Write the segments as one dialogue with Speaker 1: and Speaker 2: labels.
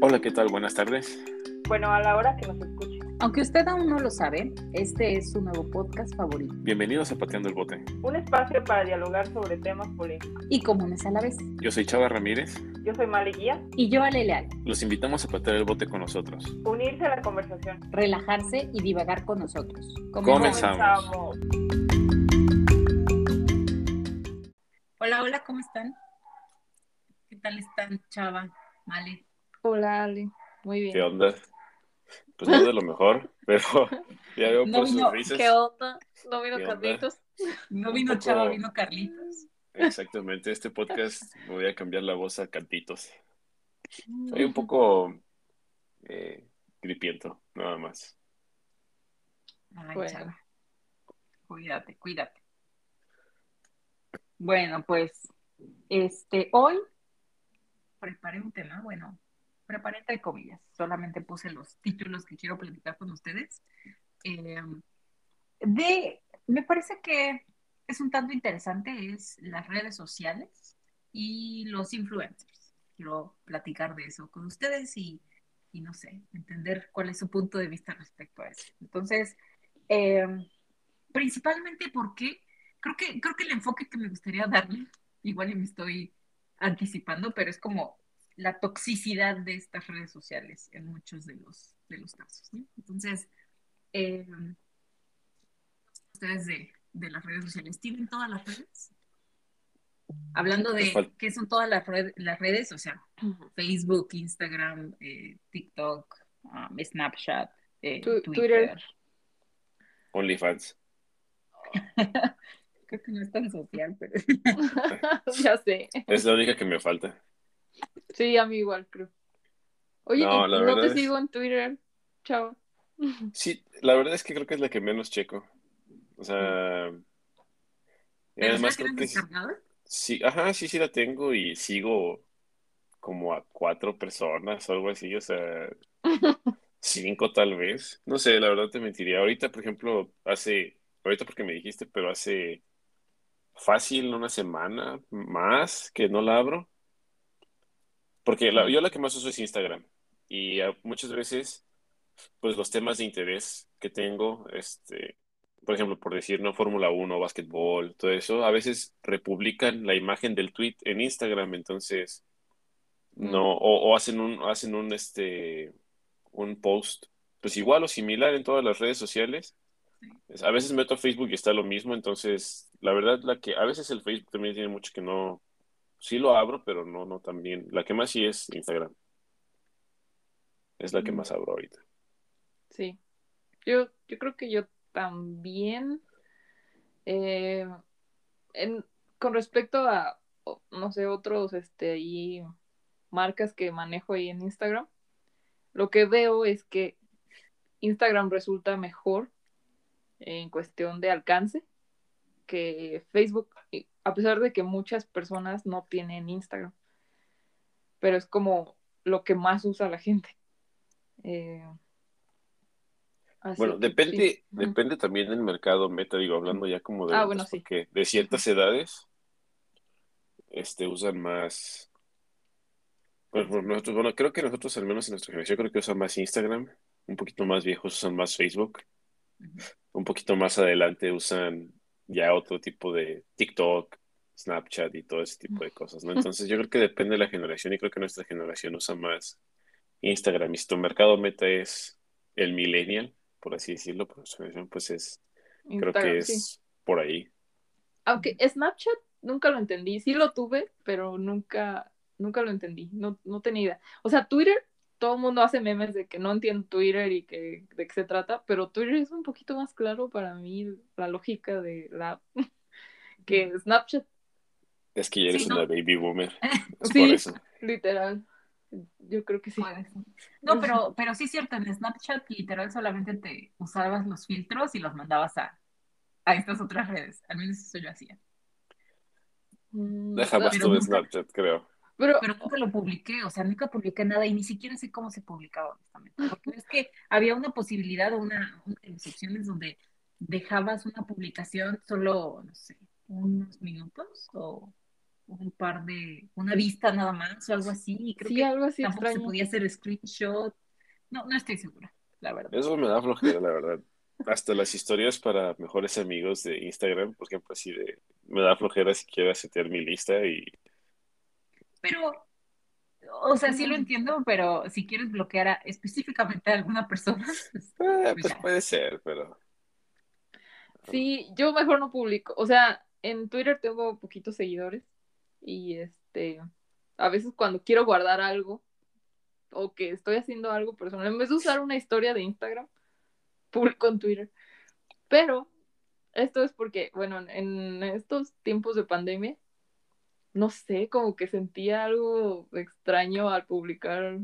Speaker 1: Hola, ¿qué tal? Buenas tardes.
Speaker 2: Bueno, a la hora que nos escuche.
Speaker 3: Aunque usted aún no lo sabe, este es su nuevo podcast favorito.
Speaker 1: Bienvenidos a Pateando el Bote.
Speaker 2: Un espacio para dialogar sobre temas polémicos.
Speaker 3: Y comunes a la vez.
Speaker 1: Yo soy Chava Ramírez.
Speaker 2: Yo soy Mali Guía.
Speaker 3: Y yo Ale Leal.
Speaker 1: Los invitamos a patear el bote con nosotros.
Speaker 2: Unirse a la conversación.
Speaker 3: Relajarse y divagar con nosotros.
Speaker 1: Comenzamos.
Speaker 3: Hola, hola, ¿cómo están? ¿Qué tal están, Chava, Male?
Speaker 4: Hola, Ale. Muy bien.
Speaker 1: ¿Qué onda? Pues no de lo mejor, pero ya veo
Speaker 3: No
Speaker 1: por sus risas.
Speaker 4: ¿Qué onda? ¿No vino. Carlitos?
Speaker 3: No vino
Speaker 1: poco-
Speaker 3: Chava, vino Carlitos.
Speaker 1: Exactamente, este podcast me voy a cambiar la voz a cantitos. Soy un poco eh, gripiento, nada más.
Speaker 3: Ay,
Speaker 4: Bueno.
Speaker 3: Chava. Cuídate, cuídate. Bueno, pues, este, hoy preparé un tema, bueno, preparé entre comillas, solamente puse los títulos que quiero platicar con ustedes. Eh, de, me parece que es un tanto interesante, es las redes sociales y los influencers. Quiero platicar de eso con ustedes y, y no sé, entender cuál es su punto de vista respecto a eso. Entonces, eh, principalmente porque creo que, creo que el enfoque que me gustaría darle, igual y me estoy anticipando, pero es como la toxicidad de estas redes sociales en muchos de los, de los casos. Entonces, eh, ustedes de, de las redes sociales, ¿tienen todas las redes? Hablando de qué son todas las, red- las redes, o sea, Facebook, Instagram, eh, TikTok, um, Snapchat, eh,
Speaker 4: Tu-
Speaker 3: Twitter.
Speaker 4: Twitter.
Speaker 1: OnlyFans.
Speaker 3: Creo que no es tan social, pero
Speaker 4: ya sé.
Speaker 1: Es la única que me falta.
Speaker 4: Sí, a mí igual, creo. Oye,
Speaker 1: No,
Speaker 4: ¿y
Speaker 1: la
Speaker 4: no
Speaker 1: verdad
Speaker 4: te
Speaker 1: es-
Speaker 4: sigo en Twitter? Chao.
Speaker 1: Sí, la verdad es que creo que es la que menos checo. O sea,
Speaker 3: ¿Pero
Speaker 1: además creo que sí, ajá, sí, sí la tengo y sigo como a cuatro personas o algo así, o sea, cinco tal vez. No sé, la verdad te mentiría. Ahorita, por ejemplo, hace, ahorita porque me dijiste, pero hace fácil una semana más que no la abro. Porque la- yo la que más uso es Instagram. Y muchas veces, pues los temas de interés que tengo, este, por ejemplo, por decir, ¿no? Fórmula 1, básquetbol, todo eso, a veces republican la imagen del tweet en Instagram, entonces no, o, o hacen un, hacen un, este, un post, pues igual o similar en todas las redes sociales. Es- A veces meto a Facebook y está lo mismo, entonces, la verdad, la que, a veces el Facebook también tiene mucho que no, sí lo abro, pero no, no tan bien. La que más sí es Instagram. Es la que
Speaker 3: Mm.
Speaker 1: más abro ahorita.
Speaker 4: Sí. Yo, yo creo que yo también. eh, en- con respecto a, no sé, otros, este, ahí, marcas que manejo ahí en Instagram, lo que veo es que Instagram resulta mejor en cuestión de alcance que Facebook, a pesar de que muchas personas no tienen Instagram, pero es como lo que más usa la gente. Eh, así
Speaker 1: Bueno, depende,
Speaker 4: sí.
Speaker 1: Depende también del mercado meta, digo, hablando ya como de
Speaker 4: Ah,
Speaker 1: ventas,
Speaker 4: bueno, sí.
Speaker 1: porque de ciertas edades, este, usan más, pues, por nosotros, bueno, creo que nosotros, al menos en nuestra generación, creo que usan más Instagram, un poquito más viejos usan más Facebook, un poquito más adelante usan ya otro tipo de TikTok, Snapchat y todo ese tipo de cosas, ¿no? Entonces yo creo que depende de la generación y creo que nuestra generación usa más Instagram y si tu mercado meta es el millennial, por así decirlo, por nuestra generación, pues es, creo que
Speaker 4: sí.
Speaker 1: es por ahí.
Speaker 4: Aunque Snapchat nunca lo entendí. Sí lo tuve, pero nunca, nunca lo entendí. No, no tenía idea. O sea, Twitter, todo el mundo hace memes de que no entiendo Twitter y que de qué se trata, pero Twitter es un poquito más claro para mí la lógica de la app que Snapchat,
Speaker 1: Es que ya eres
Speaker 3: Sí, ¿no?
Speaker 1: una baby boomer, es
Speaker 4: Sí.
Speaker 1: por eso.
Speaker 4: literal. Yo creo que sí.
Speaker 3: No, pero, pero sí es cierto, en Snapchat literal solamente te usabas los filtros y los mandabas a, a estas otras redes. Al menos eso yo hacía.
Speaker 4: Mm,
Speaker 3: Pero
Speaker 1: tuve
Speaker 3: nunca-
Speaker 1: Snapchat, creo.
Speaker 4: Pero,
Speaker 3: Pero nunca lo publiqué, o sea, nunca publiqué nada y ni siquiera sé cómo se publicaba, honestamente. Porque es que había una posibilidad o una, una de las opciones donde dejabas una publicación solo, no sé, unos minutos o un par de, una vista nada más o algo así. Y creo
Speaker 4: Sí,
Speaker 3: que
Speaker 4: algo así
Speaker 3: tampoco se
Speaker 4: extraño.
Speaker 3: podía hacer screenshot. No, no estoy segura, la verdad.
Speaker 1: Eso me da flojera, la verdad. Hasta las historias para mejores amigos de Instagram, por ejemplo, así de, me da flojera si quiero setear mi lista y
Speaker 3: Pero, o sea, sí lo entiendo, pero si quieres bloquear a- específicamente a alguna persona, pues,
Speaker 1: eh,
Speaker 3: Pues
Speaker 1: pues puede ser, pero
Speaker 4: Sí, yo mejor no publico. O sea, en Twitter tengo poquitos seguidores y este, a veces cuando quiero guardar algo o que estoy haciendo algo personal, en vez de usar una historia de Instagram, publico en Twitter. Pero esto es porque, bueno, en estos tiempos de pandemia, no sé, como que sentía algo extraño al publicar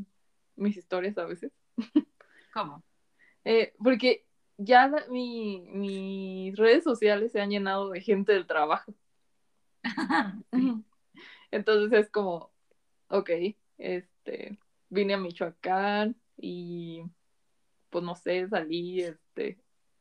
Speaker 4: mis historias a veces.
Speaker 3: ¿cómo?
Speaker 4: Eh, porque ya la- mi- mis redes sociales se han llenado de gente del trabajo.
Speaker 3: Sí.
Speaker 4: Entonces es como, ok, este, vine a Michoacán y pues no sé, salí, este,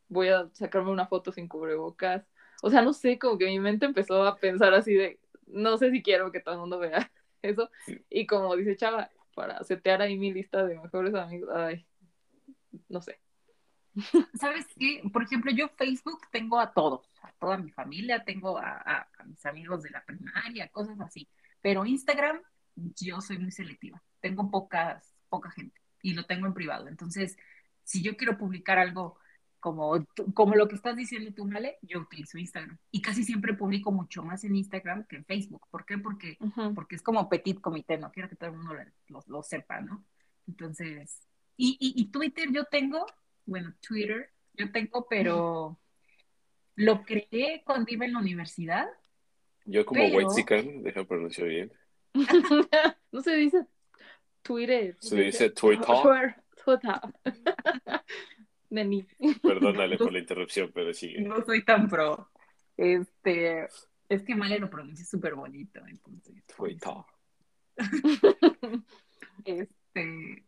Speaker 4: voy a sacarme una foto sin cubrebocas. O sea, no sé, como que mi mente empezó a pensar así de, no sé si quiero que todo el mundo vea eso. Y como dice Chava, para setear ahí mi lista de mejores amigos, ay, no sé.
Speaker 3: ¿Sabes qué? Por ejemplo, yo Facebook tengo a todos, a toda mi familia, tengo a, a- a mis amigos de la primaria, cosas así. Pero Instagram, yo soy muy selectiva. Tengo pocas, poca gente y lo tengo en privado. Entonces, si yo quiero publicar algo como, como lo que estás diciendo tú, Male, yo utilizo Instagram. Y casi siempre publico mucho más en Instagram que en Facebook. ¿Por qué? Porque porque es como petit comité, no quiero que todo el mundo lo, lo- lo sepa, ¿no? Entonces, y, y, y Twitter yo tengo, bueno, Twitter yo tengo, pero lo creé cuando iba en la universidad.
Speaker 1: yo como
Speaker 3: Pero-
Speaker 1: whitezican, deja pronunciar bien,
Speaker 4: no se dice Twitter.
Speaker 1: se dice Twitter.
Speaker 4: Twitter. Neni.
Speaker 1: Perdónale por la interrupción, pero sigue.
Speaker 3: No soy tan pro. Este, es que Male lo pronuncia súper bonito, entonces.
Speaker 1: Twitter.
Speaker 3: Este,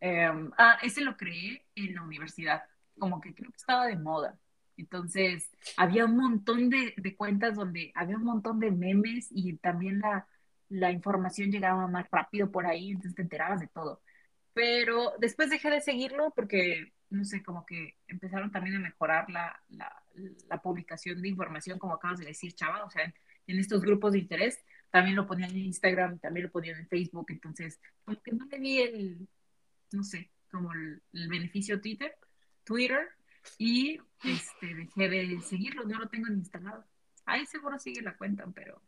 Speaker 3: em, ah, ese lo creé en la universidad, como que creo que estaba de moda. Entonces, había un montón de, de cuentas donde había un montón de memes y también la, la información llegaba más rápido por ahí, entonces te enterabas de todo. Pero después dejé de seguirlo porque, no sé, como que empezaron también a mejorar la, la, la publicación de información, como acabas de decir, Chava, o sea, en, en estos grupos de interés también lo ponían en Instagram, también lo ponían en Facebook, entonces como que no le vi el, no sé, como el, el beneficio Twitter, Twitter, y este, dejé de seguirlo, no lo tengo ni instalado. Ahí seguro sigue la cuenta, pero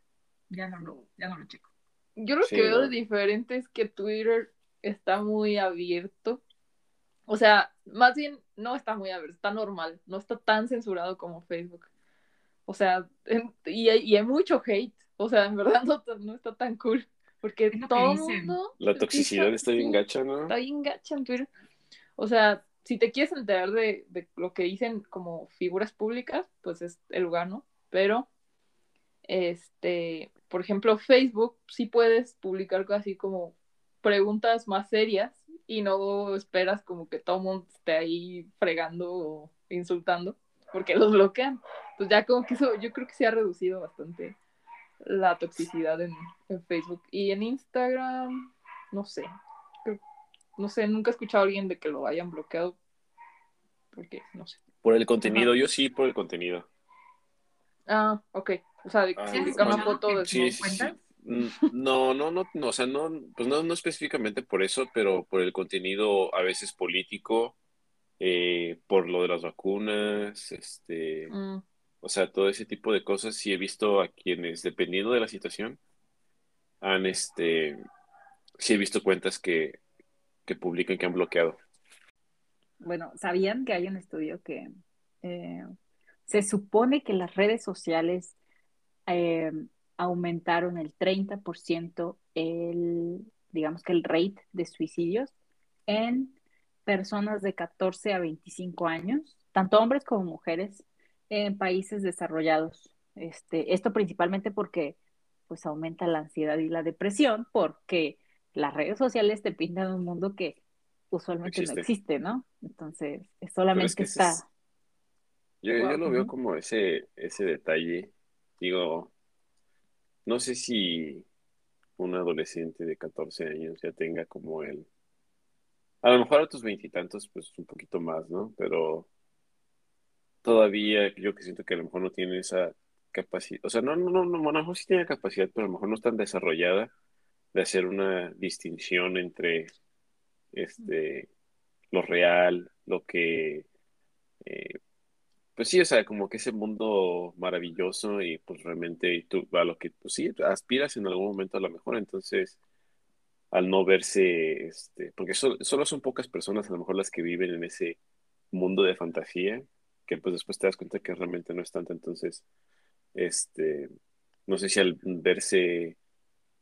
Speaker 3: ya no lo, ya no lo checo.
Speaker 4: Yo lo
Speaker 1: Sí,
Speaker 4: que veo
Speaker 1: ¿no?
Speaker 4: de diferente es que Twitter está muy abierto. O sea, más bien no está muy abierto, está normal, no está tan censurado como Facebook. O sea, en- y, hay, y hay mucho hate. O sea, en verdad no, está tan cool. Porque todo el mundo.
Speaker 1: La toxicidad está bien gacha, ¿no?
Speaker 4: Está bien gacha en Twitter. O sea, si te quieres enterar de, de lo que dicen como figuras públicas, pues es el lugar, ¿no? Pero, este, por ejemplo, Facebook sí puedes publicar así como preguntas más serias y no esperas como que todo el mundo esté ahí fregando o insultando, porque los bloquean. Pues ya como que eso, yo creo que se ha reducido bastante la toxicidad en, en Facebook. Y en Instagram, no sé. Creo- no sé, nunca he escuchado a alguien de que lo hayan bloqueado. Porque, no sé.
Speaker 1: Por el contenido, yo sí por el contenido.
Speaker 4: Ah, ok. O sea, de
Speaker 1: Ah,
Speaker 3: ¿Sí has
Speaker 4: publicar una foto de
Speaker 1: Sí,
Speaker 3: ¿Como
Speaker 1: sí, sí.
Speaker 3: cuentas?
Speaker 1: No, no, no, no, o sea, no, pues no, no específicamente por eso, pero por el contenido a veces político, eh, por lo de las vacunas, este,
Speaker 4: Mm,
Speaker 1: o sea, todo ese tipo de cosas, sí he visto a quienes, dependiendo de la situación, han, este, sí he visto cuentas que, que publican que han bloqueado.
Speaker 5: Bueno, ¿sabían que hay un estudio que eh, se supone que las redes sociales eh, aumentaron el 30% el, digamos que el rate de suicidios en personas de 14 a 25 años, tanto hombres como mujeres, en países desarrollados. Este, esto principalmente porque pues aumenta la ansiedad y la depresión, porque las redes sociales te pintan un mundo que usualmente no
Speaker 1: Existe.
Speaker 5: existe, ¿no? Entonces, solamente
Speaker 1: es que ese
Speaker 5: está.
Speaker 1: es- yo, yo lo veo como ese, ese detalle, digo, no sé si un adolescente de 14 años ya tenga como él. A lo mejor a tus veintitantos, pues un poquito más, ¿no? Pero todavía yo que siento que a lo mejor no tiene esa capacidad, o sea, no, no, no, no, a lo mejor sí tiene capacidad, pero a lo mejor no es tan desarrollada de hacer una distinción entre este lo real, lo que eh, pues sí, o sea, como que ese mundo maravilloso y pues realmente tú a lo que pues sí aspiras en algún momento a lo mejor, entonces al no verse, este, porque solo son pocas personas a lo mejor las que viven en ese mundo de fantasía, que pues después te das cuenta que realmente no es tanto, entonces, este, no sé si al verse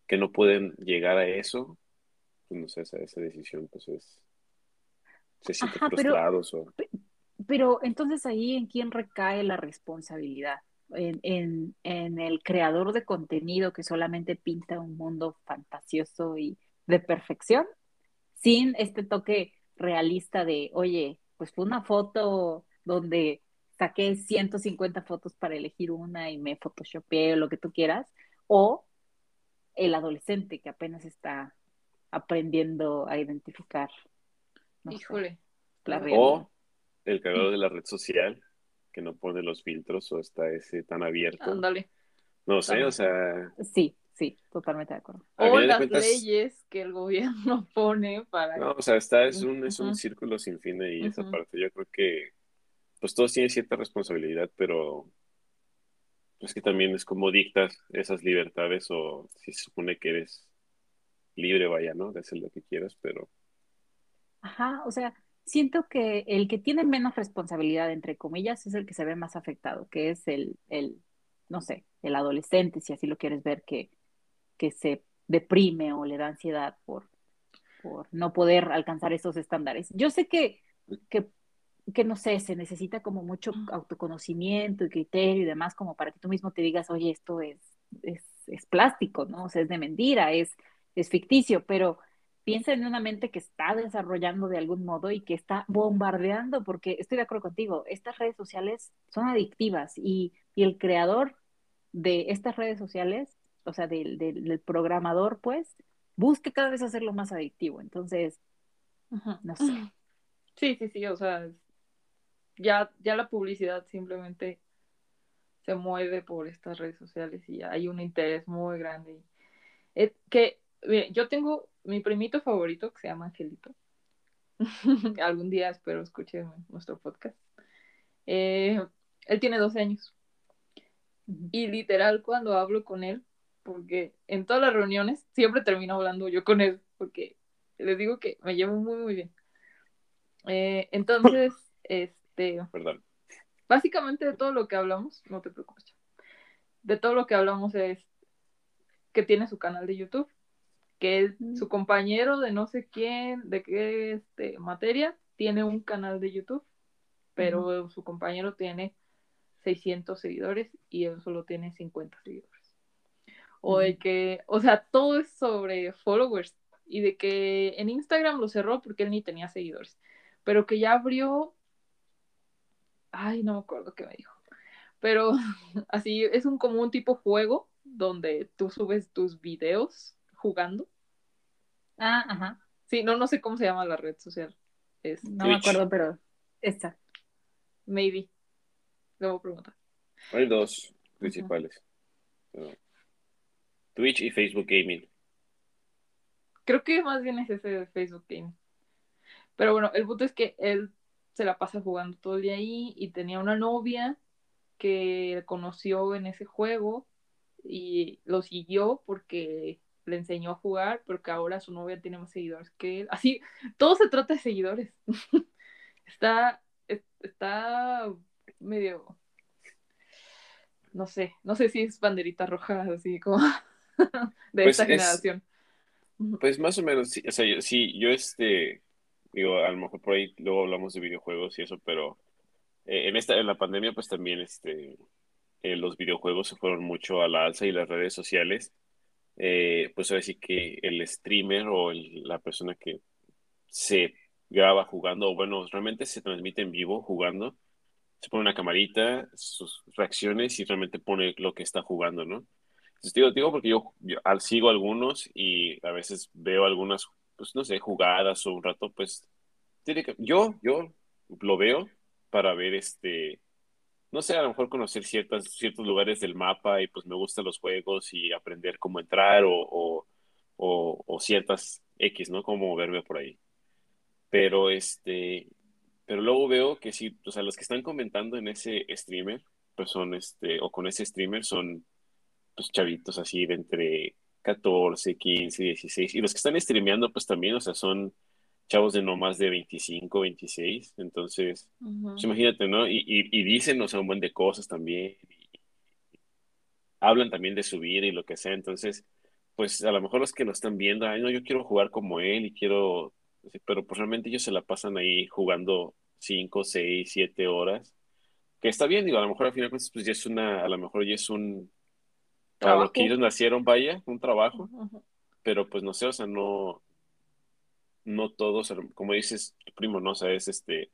Speaker 1: que no pueden llegar a eso, pues no sé, esa, esa decisión pues es, se sienten frustrados o...
Speaker 3: Pero entonces ahí en quién recae la responsabilidad. En, el creador de contenido que solamente pinta un mundo fantasioso y de perfección, sin este toque realista de, oye, pues fue una foto donde saqué 150 fotos para elegir una y me photoshopeé o lo que tú quieras, o el adolescente que apenas está aprendiendo a identificar.
Speaker 4: Híjole.
Speaker 1: la realidad el creador de la red social que no pone los filtros o está ese tan abierto.
Speaker 4: Ándale.
Speaker 1: No sé, o sea.
Speaker 3: Sí, sí, totalmente de acuerdo.
Speaker 4: O las leyes que el gobierno pone para.
Speaker 1: No, o sea, está, es un, es un círculo sin fin y esa parte. Yo creo que, pues todos tienen cierta responsabilidad, pero es que también es como dictas esas libertades o si se supone que eres libre, vaya, ¿no? De hacer lo que quieras, pero.
Speaker 3: Ajá, o sea, siento que el que tiene menos responsabilidad, entre comillas, es el que se ve más afectado, que es el, el no sé, el adolescente, si así lo quieres ver, que, que se deprime o le da ansiedad por, por no poder alcanzar esos estándares. Yo sé que, que, que, no sé, se necesita como mucho autoconocimiento y criterio y demás como para que tú mismo te digas, oye, esto es, es, es plástico, ¿no? O sea, es de mentira, es, es ficticio, pero piensa en una mente que está desarrollando de algún modo y que está bombardeando, porque estoy de acuerdo contigo, estas redes sociales son adictivas y, el creador de estas redes sociales, o sea, del, del, programador, pues, busca cada vez hacerlo más adictivo. Entonces, no sé.
Speaker 4: Sí, sí, sí, o sea, ya, ya la publicidad simplemente se mueve por estas redes sociales y hay un interés muy grande. Es que yo tengo mi primito favorito que se llama Angelito. Algún día espero escuche nuestro podcast. Eh, él tiene 12 años. Y literal, cuando hablo con él, porque en todas las reuniones siempre termino hablando yo con él, porque les digo que me llevo muy, muy bien. Eh, entonces, este.
Speaker 1: Perdón.
Speaker 4: Básicamente de todo lo que hablamos, no te preocupes, de todo lo que hablamos es que tiene su canal de YouTube que su compañero de no sé quién, de qué este, materia, tiene un canal de YouTube, pero su compañero tiene 600 seguidores y él solo tiene 50 seguidores. O de que, o sea, todo es sobre followers y de que en Instagram lo cerró porque él ni tenía seguidores, pero que ya abrió, ay, no me acuerdo qué me dijo, pero así es un como un tipo juego donde tú subes tus videos jugando.
Speaker 3: Ah, ajá.
Speaker 4: Sí, no, no sé cómo se llama la red social. Es
Speaker 3: no me acuerdo, pero esta.
Speaker 4: Maybe. Debo preguntar.
Speaker 1: Hay dos principales. Twitch y Facebook Gaming.
Speaker 4: Creo que más bien es ese de Facebook Gaming. Pero bueno, el punto es que él se la pasa jugando todo el día ahí y tenía una novia que conoció en ese juego y lo siguió porque le enseñó a jugar, pero que ahora su novia tiene más seguidores que él. Así, todo se trata de seguidores. está, está medio, no sé, no sé si es banderita roja, así como de pues esta generación.
Speaker 1: Pues más o menos, sí, o sea, yo, sí, yo este, digo, a lo mejor por ahí luego hablamos de videojuegos y eso, pero eh, en esta, en la pandemia, pues también este, eh, los videojuegos se fueron mucho a la alza y las redes sociales eh, pues ahora sí que el streamer o la persona que se graba jugando, o bueno, realmente se transmite en vivo jugando, se pone una camarita, sus reacciones y realmente pone lo que está jugando, ¿no? Pues digo, digo porque yo, al sigo algunos y a veces veo algunas, pues no sé, jugadas o un rato, pues tiene que, yo, yo lo veo para ver este, no sé, a lo mejor conocer ciertas, ciertos lugares del mapa y pues me gustan los juegos y aprender cómo entrar o, o, o, ciertas X, ¿no? Cómo moverme por ahí. Pero este, pero luego veo que sí, o sea, los que están comentando en ese streamer, pues son este, o con ese streamer son pues chavitos así de entre 14, 15, 16. Y los que están streameando, pues también, o sea, son chavos de no más de 25, 26. Entonces, pues imagínate, ¿no? Y, y, dicen, o sea, un buen de cosas también. hablan también de su vida y lo que sea. Entonces, pues a lo mejor los que lo están viendo, ay, no, yo quiero jugar como él y quiero, pero pues realmente ellos se la pasan ahí jugando 5, 6, 7 horas. Que está bien, digo, a lo mejor al final pues ya es una, a lo mejor ya es un para lo que ellos nacieron, vaya, un trabajo, pero pues no sé, o sea, no, no todos, como dices tu primo, ¿no? O sea, es este,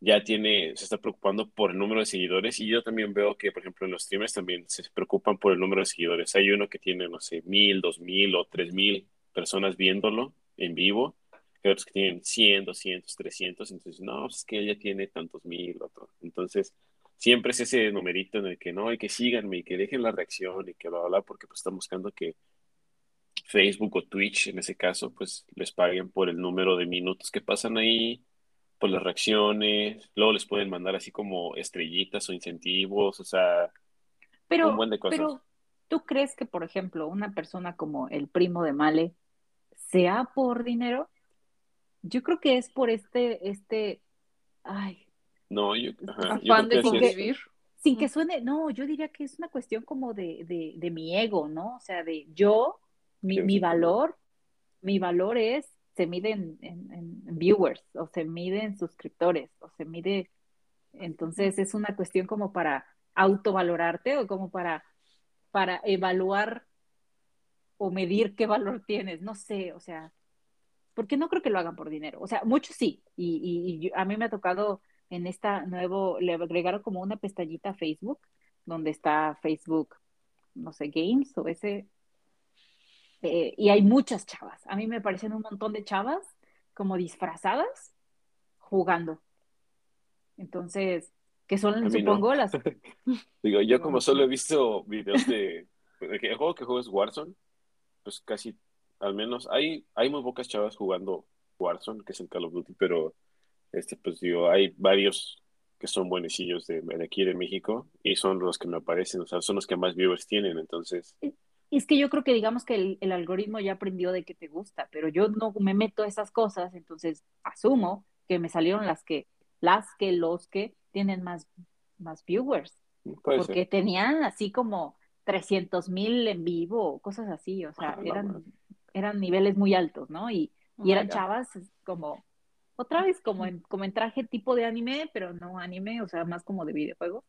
Speaker 1: ya tiene, se está preocupando por el número de seguidores y yo también veo que, por ejemplo, en los streamers también se preocupan por el número de seguidores. Hay uno que tiene, no sé, mil, dos mil o tres mil personas viéndolo en vivo, que otros que tienen 100, 200, 300, entonces, no, pues es que ella tiene tantos mil, otro. Entonces, siempre es ese numerito en el que no, hay que síganme y que dejen la reacción y que bla, bla, porque pues están buscando que Facebook o Twitch, en ese caso, pues les paguen por el número de minutos que pasan ahí, por las reacciones, luego les pueden mandar así como estrellitas o incentivos, o sea,
Speaker 3: pero, un buen de cosas. Pero, ¿tú crees que, por ejemplo, una persona como el primo de Male sea por dinero? Yo creo que es por este, este, ay,
Speaker 1: no, yo,
Speaker 3: de Sin que suene, no, yo diría que es una cuestión como de, de, de mi ego, ¿no? O sea, de yo, mi, mi valor, mi valor es, se mide en, en, viewers, o se mide en suscriptores, o se mide, entonces es una cuestión como para autovalorarte o como para, para evaluar o medir qué valor tienes, no sé, o sea, porque no creo que lo hagan por dinero, o sea, muchos sí, y, y a mí me ha tocado en esta nuevo, le agregaron como una pestañita a Facebook, donde está Facebook, no sé, Games o ese, eh, y hay muchas chavas. A mí me parecen un montón de chavas como disfrazadas jugando. Entonces, que son, supongo, las...
Speaker 1: Digo, yo como solo he visto videos de, el juego que juego es Warzone, pues casi, al menos, hay, hay muy pocas chavas jugando Warzone, que es el Call of Duty, pero este, pues digo, hay varios que son buenecillos de, aquí de México y son los que me aparecen, o sea, son los que más viewers tienen, entonces.
Speaker 3: Y es que yo creo que digamos que el, algoritmo ya aprendió de que te gusta, pero yo no me meto a esas cosas, entonces asumo que me salieron las que, las que, los que tienen más, más viewers, porque tenían así como 300 mil en vivo, cosas así, o sea, ah, eran, eran niveles muy altos, ¿no? Y, y oh eran chavas como otra vez como en, como en traje tipo de anime, pero no anime, o sea, más como de videojuego.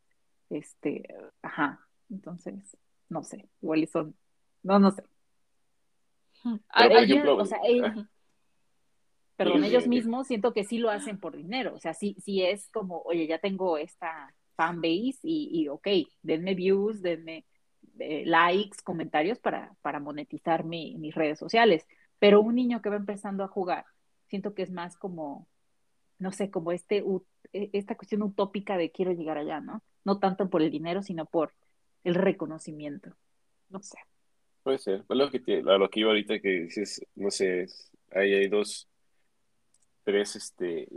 Speaker 3: Este, ajá, entonces, no sé, igual son, no, no sé. o sea, perdón, ellos mismos siento que sí lo hacen por dinero, o sea, sí, sí es como, oye, ya tengo esta fanbase y, y ok, denme views, denme eh, likes, comentarios para, para monetizar mi, mis redes sociales, pero un niño que va empezando a jugar siento que es más como, no sé, como este, e, esta cuestión utópica de quiero llegar allá, ¿no? No tanto por el dinero, sino por el reconocimiento. No sé.
Speaker 1: Puede ser. Lo que, te, lo que iba ahorita que dices, no sé, ahí hay dos, tres, este,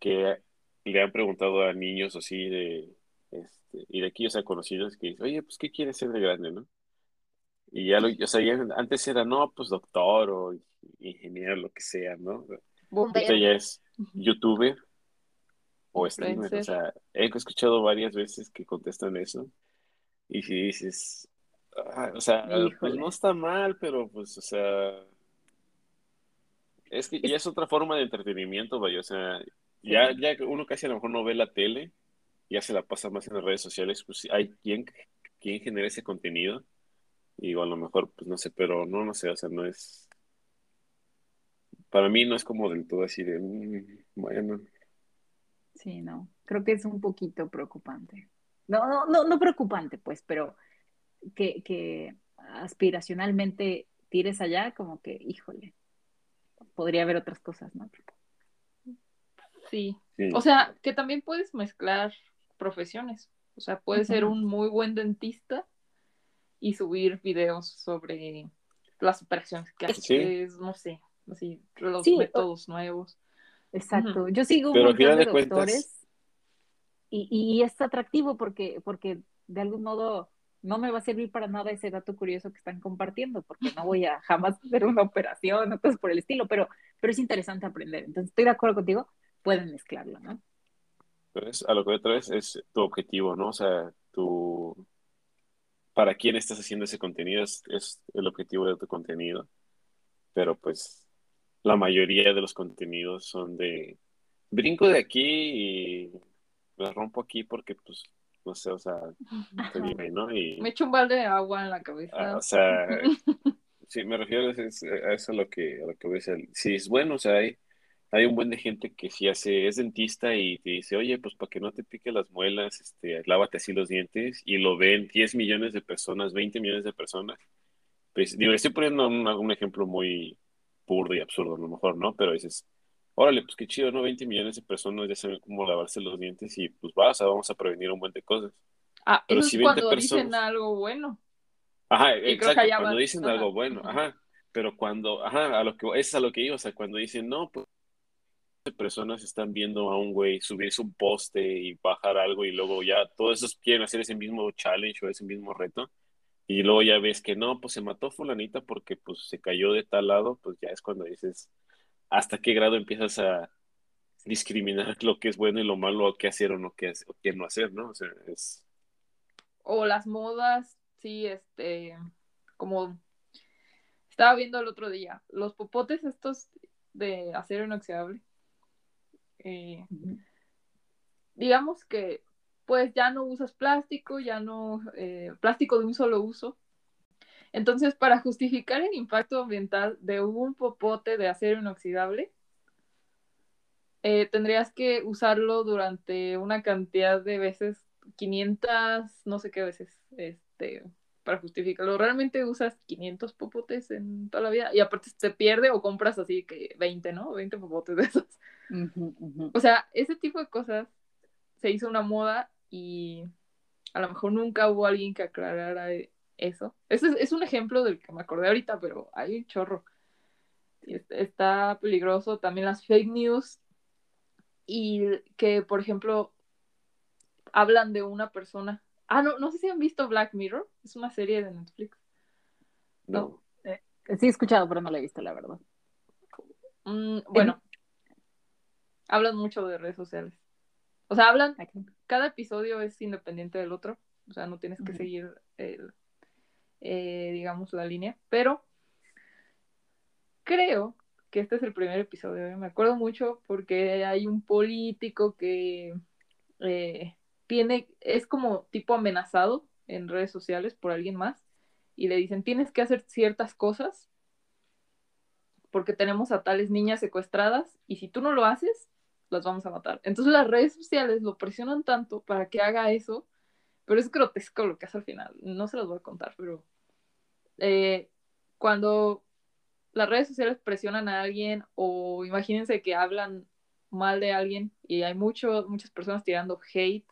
Speaker 1: que le han preguntado a niños así de, este, y de aquí, o sea, conocidos que dicen, oye, pues, ¿qué quieres ser de grande, no? Y ya lo, o sea, antes era, no, pues doctor o ingeniero, lo que sea, ¿no? Ahorita ya es youtuber o streamer, o sea, he escuchado varias veces que contestan eso y si dices, ah, o sea, pues no está mal, pero pues, o sea, es que ya es otra forma de entretenimiento, vaya, o sea, ya, ya uno casi a lo mejor no ve la tele, ya se la pasa más en las redes sociales, pues hay quien, quien genera ese contenido y a lo mejor, pues no sé, pero no, no sé, o sea, no es. Para mí no es como del todo así de. Mm, bueno.
Speaker 3: Sí, no. Creo que es un poquito preocupante. No, no, no, no preocupante, pues, pero que, que aspiracionalmente tires allá, como que, híjole, podría haber otras cosas, ¿no?
Speaker 4: Sí. O sea, que también puedes mezclar profesiones. O sea, puedes ser un muy buen dentista y subir videos sobre las operaciones que haces, no sé, así, los métodos nuevos.
Speaker 3: Exacto. Yo sigo un montón de, doctores y, y, es atractivo porque, porque de algún modo no me va a servir para nada ese dato curioso que están compartiendo, porque no voy a jamás hacer una operación o cosas por el estilo, pero, pero es interesante aprender. Entonces, estoy de acuerdo contigo, pueden mezclarlo, ¿no?
Speaker 1: Pues a lo que otra vez es tu objetivo, ¿no? O sea, tu... ¿Para quién estás haciendo ese contenido? Es, es el objetivo de tu contenido. Pero pues la mayoría de los contenidos son de brinco de aquí y me rompo aquí porque pues no sé, o sea, te dime, ¿no? Y,
Speaker 4: me echo un balde de agua en la cabeza.
Speaker 1: Ah, o sea, sí, me refiero a eso, a eso lo que, a lo que voy a decir. Sí, es bueno, o sea, hay, hay un buen de gente que si hace, es dentista y te dice, oye, pues para que no te pique las muelas, este, lávate así los dientes, y lo ven 10 millones de personas, 20 millones de personas. Pues, digo, estoy poniendo un, un ejemplo muy burdo y absurdo, a lo mejor, ¿no? Pero dices, órale, pues qué chido, ¿no? 20 millones de personas ya saben cómo lavarse los dientes y pues vas, vamos a prevenir un buen de cosas.
Speaker 4: Ah, Pero eso si es cuando dicen algo bueno.
Speaker 1: Ajá, exacto, cuando dicen algo bueno, ajá. Pero cuando, ajá, a lo que, es a lo que iba, o sea, cuando dicen, no, pues personas están viendo a un güey subirse un poste y bajar algo y luego ya todos esos quieren hacer ese mismo challenge o ese mismo reto y luego ya ves que no, pues se mató fulanita porque pues se cayó de tal lado, pues ya es cuando dices, hasta qué grado empiezas a discriminar lo que es bueno y lo malo, o qué hacer o no qué, o qué no hacer, ¿no? O sea, es...
Speaker 4: O las modas, sí, este, como estaba viendo el otro día, los popotes estos de acero inoxidable, eh, digamos que pues ya no usas plástico, ya no, eh, plástico de un solo uso, entonces, para justificar el impacto ambiental de un popote de acero inoxidable, eh, tendrías que usarlo durante una cantidad de veces, 500, no sé qué veces, este, para justificarlo. Realmente usas 500 popotes en toda la vida y aparte se pierde o compras así que 20, ¿no? 20 popotes de esos. O sea, ese tipo de cosas se hizo una moda y a lo mejor nunca hubo alguien que aclarara eso. Ese es, un ejemplo del que me acordé ahorita, pero hay un chorro. Está peligroso también las fake news y que, por ejemplo, hablan de una persona. Ah, no, no sé si han visto Black Mirror, es una serie de Netflix.
Speaker 3: No. Eh, sí he escuchado, pero no la he visto, la verdad.
Speaker 4: Mm, bueno, hablan mucho de redes sociales. O sea, hablan, cada episodio es independiente del otro, o sea, no tienes que seguir el, eh, digamos, la línea, pero creo que este es el primer episodio. ¿eh? Me acuerdo mucho porque hay un político que eh, tiene, es como tipo amenazado en redes sociales por alguien más y le dicen tienes que hacer ciertas cosas porque tenemos a tales niñas secuestradas y si tú no lo haces, las vamos a matar. Entonces las redes sociales lo presionan tanto para que haga eso pero es grotesco lo que hace al final. No se los voy a contar, pero eh, cuando las redes sociales presionan a alguien o imagínense que hablan mal de alguien y hay mucho, muchas personas tirando hate,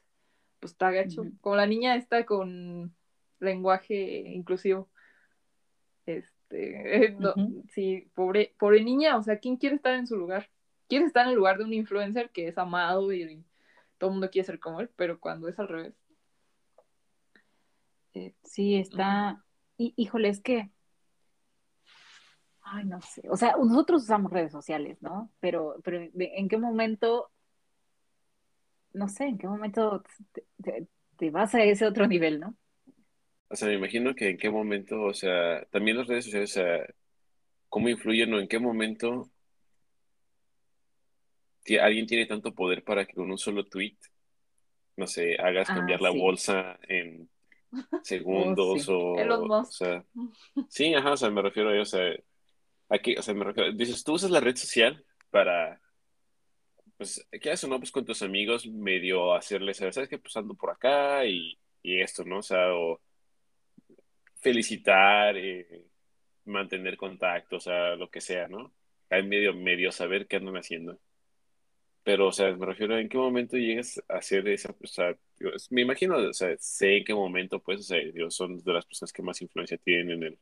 Speaker 4: pues está gacho. Como la niña está con lenguaje inclusivo. Este, sí, pobre, pobre niña, o sea, ¿quién quiere estar en su lugar? Quiere estar en el lugar de un influencer que es amado y todo el mundo quiere ser como él, pero cuando es al revés,
Speaker 3: este, sí, está, híjole, es que, ay, no sé, o sea, nosotros usamos redes sociales, ¿no? Pero, pero ¿en qué momento, no sé, en qué momento te, vas a ese otro nivel, ¿no?
Speaker 1: O sea, me imagino que en qué momento, o sea, también las redes sociales, o sea, ¿cómo influyen o en qué momento alguien tiene tanto poder para que con un solo tweet, no sé, hagas ah, cambiar la bolsa en segundos oh, o, o sea, sí, ajá, o sea, me refiero a, o sea, aquí, o sea, me refiero, dices, tú usas la red social para, pues, ¿qué haces, no? Pues con tus amigos medio hacerles, ¿sabes qué? Pues ando por acá y, y esto, ¿no? O sea, o felicitar, eh, mantener contacto, o sea, lo que sea, ¿no? Hay medio, medio saber qué andan haciendo. Pero, o sea, me refiero a en qué momento llegas a ser esa, o sea, me imagino, o sea, sé en qué momento, pues, o sea, son de las personas que más influencia tienen en el,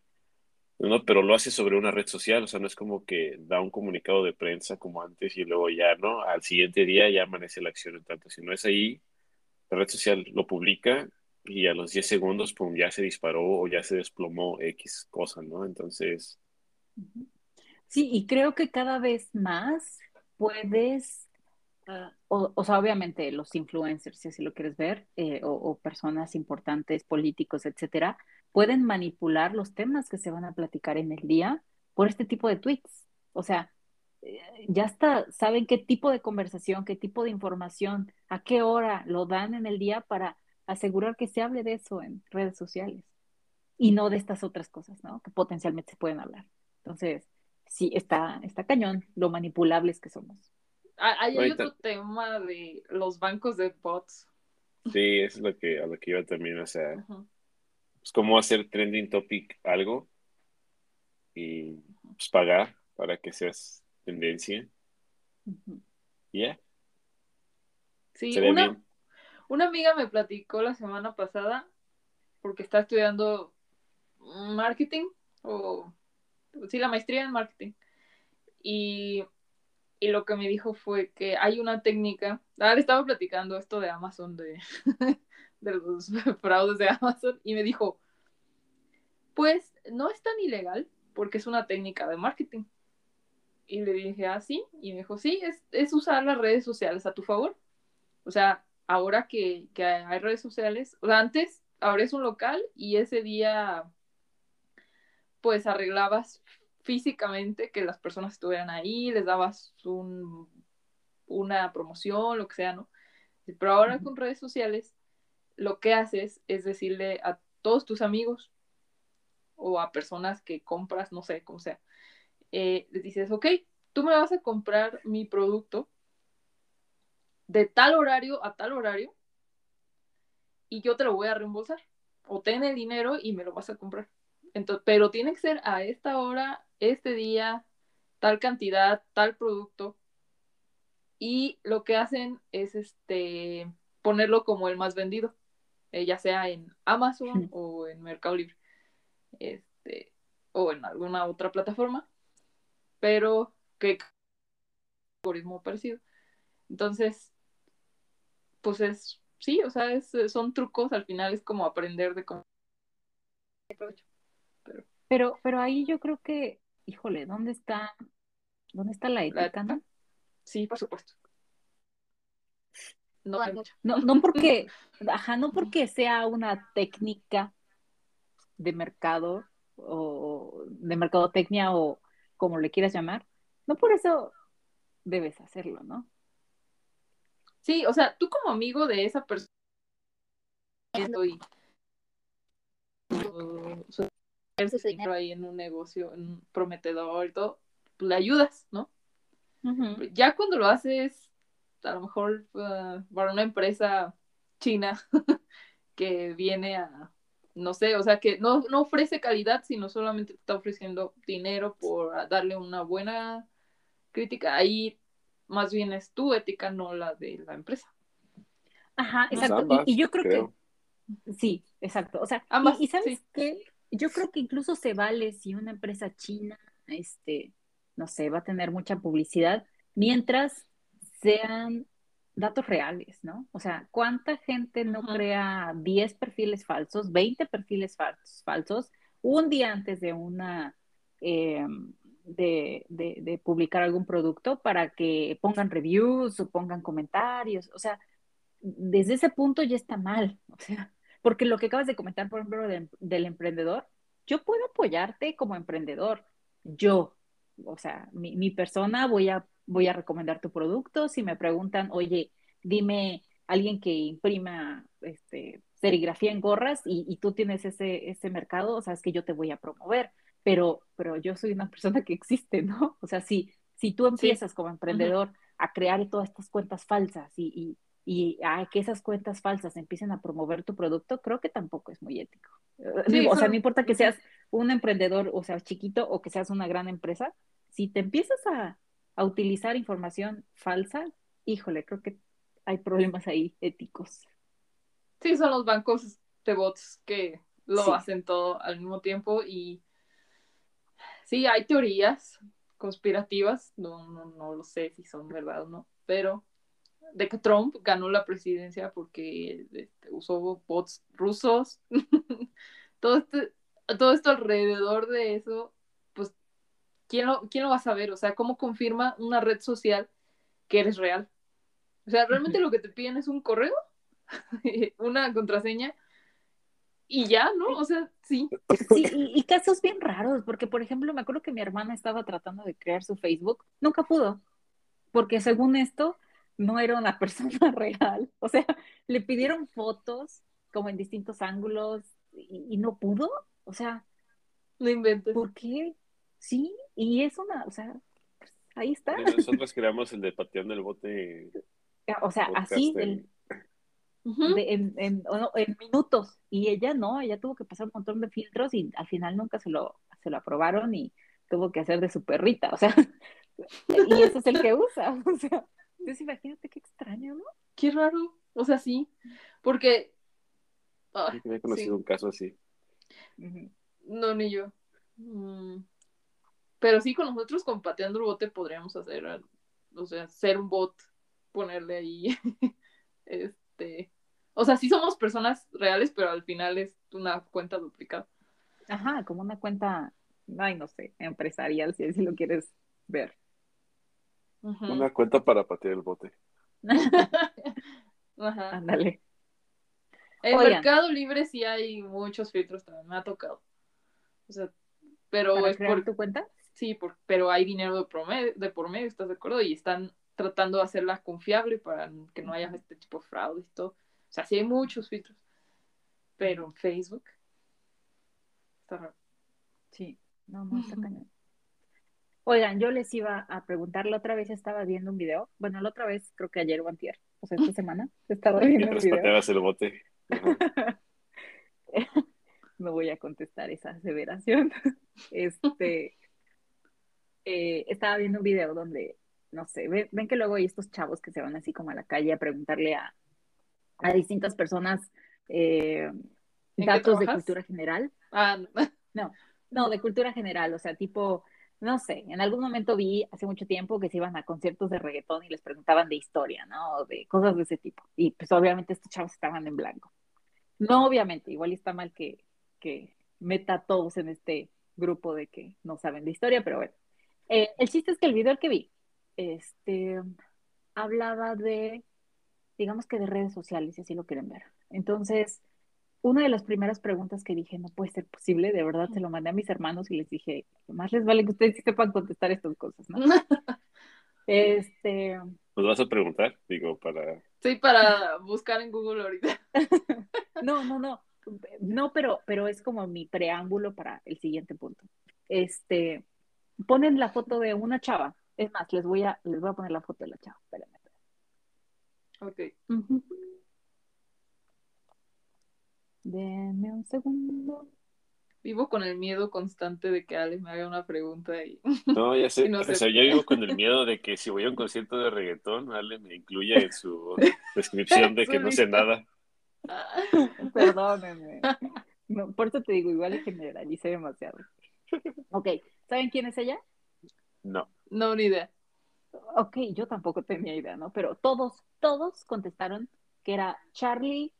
Speaker 1: ¿no? Pero lo hace sobre una red social, o sea, no es como que da un comunicado de prensa como antes y luego ya, ¿no? Al siguiente día ya amanece la acción en tanto, si no es ahí, la red social lo publica y a los 10 segundos, pum, ya se disparó o ya se desplomó X cosa, ¿no? Entonces...
Speaker 3: Sí, y creo que cada vez más puedes, ah, o, sea, obviamente los influencers, si así lo quieres ver, eh, o, o, personas importantes, políticos, etcétera, pueden manipular los temas que se van a platicar en el día por este tipo de tweets. O sea, eh, ya está, saben qué tipo de conversación, qué tipo de información, a qué hora lo dan en el día para asegurar que se hable de eso en redes sociales y no de estas otras cosas, ¿no? Que potencialmente se pueden hablar. Entonces, sí, está, está cañón lo manipulables que somos.
Speaker 4: Ah, hay otro tema de los bancos de bots.
Speaker 1: Sí, eso es lo que, a lo que iba también, o sea, es como hacer trending topic algo y pues, pagar para que seas tendencia. Yeah.
Speaker 4: Sí, una, una amiga me platicó la semana pasada porque está estudiando marketing o sí, la maestría en marketing. Y, y, lo que me dijo fue que hay una técnica, ah, le estaba platicando esto de Amazon, de, de los fraudes de Amazon y me dijo, pues no es tan ilegal porque es una técnica de marketing. Y le dije, ah, sí, y me dijo, sí, es, es usar las redes sociales a tu favor. O sea, ahora que, que hay redes sociales, o sea, antes abres un local y ese día pues arreglabas físicamente que las personas estuvieran ahí, les dabas un, una promoción, lo que sea, ¿no? Pero ahora con redes sociales lo que haces es decirle a todos tus amigos o a personas que compras, no sé, como sea, eh, les dices, ok, tú me vas a comprar mi producto de tal horario a tal horario y yo te lo voy a reembolsar. O ten el dinero y me lo vas a comprar. Entonces, pero tiene que ser a esta hora, este día, tal cantidad, tal producto. Y lo que hacen es este ponerlo como el más vendido. Eh, ya sea en Amazon o en Mercado Libre, este, o en alguna otra plataforma, pero que algoritmo parecido. Entonces, pues es, sí, o sea, es, son trucos, al final es como aprender de cómo.
Speaker 3: Pero, pero, pero ahí yo creo que, híjole, ¿dónde está, dónde está la ética, no?
Speaker 4: Sí, por supuesto.
Speaker 3: No, no, no porque, ajá, no porque sea una técnica de mercado o de mercadotecnia o como le quieras llamar, no por eso debes hacerlo, ¿no?
Speaker 4: Sí, o sea, tú como amigo de esa persona ese dinero ahí en un negocio en un prometedor y todo, pues le ayudas, ¿no? Ya cuando lo haces a lo mejor uh, para una empresa china que viene a, no sé, o sea, que no, no ofrece calidad, sino solamente está ofreciendo dinero por darle una buena crítica. Ahí más bien es tu ética, no la de la empresa.
Speaker 3: Ajá, exacto. y, yo creo que sí, exacto. O sea, y, sabes qué, yo creo que incluso se vale si una empresa china, este, no sé, va a tener mucha publicidad, mientras sean datos reales, ¿no? O sea, ¿cuánta gente no crea 10 perfiles falsos, 20 perfiles falsos, un día antes de una, eh, de, de, publicar algún producto para que pongan reviews o pongan comentarios? O sea, desde ese punto ya está mal, o sea, porque lo que acabas de comentar, por ejemplo, del emprendedor, yo puedo apoyarte como emprendedor, yo, o sea, mi, mi persona voy a voy a recomendar tu producto. Si me preguntan, oye, dime alguien que imprima este, serigrafía en gorras y, tú tienes ese, ese mercado, o sea, es que yo te voy a promover, pero, pero yo soy una persona que existe, ¿no? O sea, si, si tú empiezas como emprendedor a crear todas estas cuentas falsas y, y ay, que esas cuentas falsas empiecen a promover tu producto, creo que tampoco es muy ético.
Speaker 4: Sí,
Speaker 3: o sea, no importa que seas un emprendedor, o sea, chiquito, o que seas una gran empresa, si te empiezas a, a utilizar información falsa, híjole, creo que hay problemas ahí éticos.
Speaker 4: Sí, son los bancos de bots que lo
Speaker 3: Sí.
Speaker 4: hacen todo al mismo tiempo y sí, hay teorías conspirativas, no, no, no lo sé si son verdad o no, pero de que Trump ganó la presidencia porque este, usó bots rusos, todo, este, todo esto alrededor de eso, pues, ¿quién lo, ¿quién lo va a saber? O sea, ¿cómo confirma una red social que eres real? O sea, realmente lo que te piden es un correo, una contraseña y ya, ¿no? O sea, sí.
Speaker 3: Sí, y, y casos bien raros, porque por ejemplo, me acuerdo que mi hermana estaba tratando de crear su Facebook, nunca pudo, porque según esto, no era una persona real. O sea, le pidieron fotos como en distintos ángulos y, y no pudo. O sea,
Speaker 4: No inventes.
Speaker 3: ¿por qué? Sí, y es una, o sea, pues, ahí está.
Speaker 1: Y Nosotros creamos el de pateando el bote.
Speaker 3: O sea, así,
Speaker 1: en-
Speaker 3: del-
Speaker 4: Ujú.
Speaker 3: de- en, en- o no, en minutos. Y ella no, ella tuvo que pasar un montón de filtros y al final nunca se lo, se lo aprobaron y tuvo que hacer de su perrita. O sea, y ese es el que usa. O sea, entonces imagínate qué extraño, ¿no?
Speaker 4: Qué raro. O sea, sí. Porque. Ay,
Speaker 1: Yo había conocido
Speaker 4: sí.
Speaker 1: un caso así.
Speaker 4: No, ni yo. Mm. Pero sí, con nosotros, con Pateando el Bote, podríamos hacer, al- o sea, ser un bot, ponerle ahí, este, o sea, sí somos personas reales, pero al final es una cuenta duplicada.
Speaker 3: Ajá, como una cuenta, ay, no sé, empresarial, si así lo quieres ver.
Speaker 1: Una cuenta para patear el bote.
Speaker 4: Ajá.
Speaker 3: Ándale.
Speaker 4: En
Speaker 3: Oigan.
Speaker 4: Mercado Libre sí hay muchos filtros también, me ha tocado. O sea, pero
Speaker 3: ¿Para
Speaker 4: es
Speaker 3: crear
Speaker 4: por,
Speaker 3: tu cuenta?
Speaker 4: sí, por, pero hay dinero de, promedio, de por medio, ¿estás de acuerdo? Y están tratando de hacerla confiable para que no haya este tipo de fraude y todo. O sea, sí hay muchos filtros. Pero en Facebook está raro.
Speaker 3: Sí, no, no, está cañón. Oigan, yo les iba a preguntar, la otra vez estaba viendo un video, bueno, la otra vez creo que ayer o antier, o sea, esta semana, estaba viendo un video.
Speaker 1: pateabas el bote.
Speaker 3: No voy a contestar esa aseveración. Este, eh, estaba viendo un video donde, no sé, ven, ven que luego hay estos chavos que se van así como a la calle a preguntarle a, a distintas personas eh, datos de cultura general.
Speaker 4: Ah, no.
Speaker 3: No, no, de cultura general, o sea, tipo, no sé, en algún momento vi hace mucho tiempo que se iban a conciertos de reggaetón y les preguntaban de historia, ¿no? De cosas de ese tipo. Y pues obviamente estos chavos estaban en blanco. No, obviamente, igual está mal que, que meta a todos en este grupo de que no saben de historia, pero bueno. Eh, el chiste es que el video que vi, este, hablaba de, digamos que de redes sociales, si así lo quieren ver. Entonces, una de las primeras preguntas que dije, no puede ser posible, de verdad se lo mandé a mis hermanos y les dije, más les vale que ustedes sí sepan contestar estas cosas, ¿no? Este,
Speaker 1: ¿Nos vas a preguntar? Digo, para.
Speaker 4: Sí, para buscar en Google ahorita.
Speaker 3: no, no, no, no, pero, pero es como mi preámbulo para el siguiente punto. Este, ponen la foto de una chava, es más, les voy a, les voy a poner la foto de la chava, espérenme.
Speaker 4: Ok.
Speaker 3: Denme un segundo.
Speaker 4: Vivo con el miedo constante de que Alex me haga una pregunta y
Speaker 1: No, ya sé. O sea, yo vivo con el miedo de que si voy a un concierto de reggaetón, Ale me incluya en su descripción de que no sé nada.
Speaker 3: Perdónenme. No, por eso te digo, igual y generalicé demasiado. Ok, ¿saben quién es ella?
Speaker 1: No.
Speaker 4: no, ni idea.
Speaker 3: Ok, yo tampoco tenía idea, ¿no? Pero todos, todos contestaron que era Charlie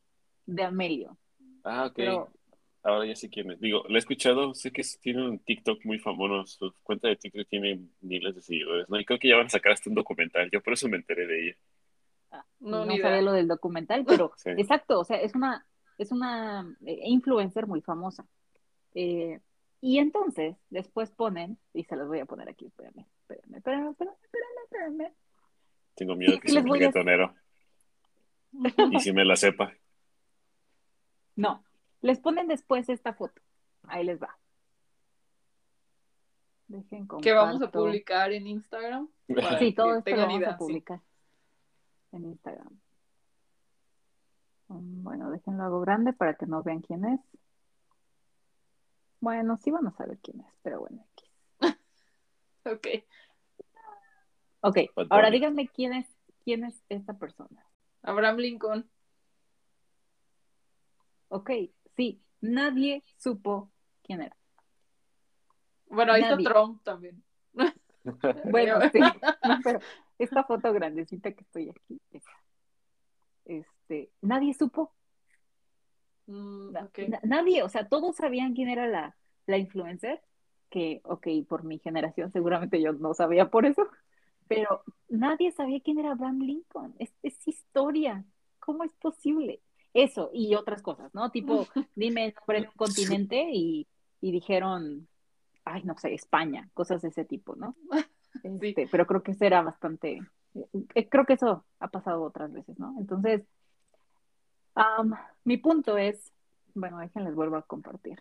Speaker 3: de Amelio.
Speaker 1: Ah, ok.
Speaker 3: Pero,
Speaker 1: Ahora ya sé quién es. Digo, la he escuchado, sé que tiene un TikTok muy famoso, su cuenta de TikTok tiene miles de seguidores, ¿no? Y creo que ya van a sacar hasta un documental, yo por eso me enteré de ella.
Speaker 4: No,
Speaker 3: no,
Speaker 4: ni
Speaker 3: sabía lo del documental, pero
Speaker 1: Sí.
Speaker 3: exacto, o sea, es una, es una eh, influencer muy famosa. Eh, y entonces, después ponen, y se los voy a poner aquí, espérame, espérame, espérame, espérame, espérame, espérame.
Speaker 1: Tengo miedo
Speaker 3: Sí,
Speaker 1: que sea
Speaker 3: les
Speaker 1: un
Speaker 3: voy a-
Speaker 1: reggaetonero. Y si me la sepa.
Speaker 3: No, les ponen después esta foto. Ahí les va. Dejen
Speaker 4: que vamos a publicar en Instagram.
Speaker 3: Sí, todo esto lo vamos
Speaker 4: idea,
Speaker 3: a
Speaker 4: sí.
Speaker 3: publicar en Instagram. Mm, Bueno, déjenlo hago grande para que no vean quién es. Bueno, sí van a saber quién es, pero bueno. X.
Speaker 4: Ok.
Speaker 3: Ok,
Speaker 1: Bad
Speaker 3: ahora díganme quién es, quién es esta persona.
Speaker 4: Abraham Lincoln.
Speaker 3: Ok, sí, nadie supo quién era.
Speaker 4: Bueno, ahí
Speaker 3: Nadie.
Speaker 4: está Trump también.
Speaker 3: Bueno, sí, no, pero esta foto grandecita que estoy aquí. Este, nadie supo,
Speaker 4: Mm,
Speaker 3: na-
Speaker 4: ok.
Speaker 3: na- nadie, o sea, todos sabían quién era la, la influencer, que, ok, por mi generación seguramente yo no sabía por eso, pero nadie sabía quién era Abraham Lincoln, es, es historia, ¿cómo es posible? Eso y otras cosas, ¿no? Tipo, dime el nombre de un continente y, y dijeron, ay, no sé, España, cosas de ese tipo, ¿no? Este, pero creo que eso era bastante, eh, creo que eso ha pasado otras veces, ¿no? Entonces, am, mi punto es, bueno, déjenles vuelvo a compartir.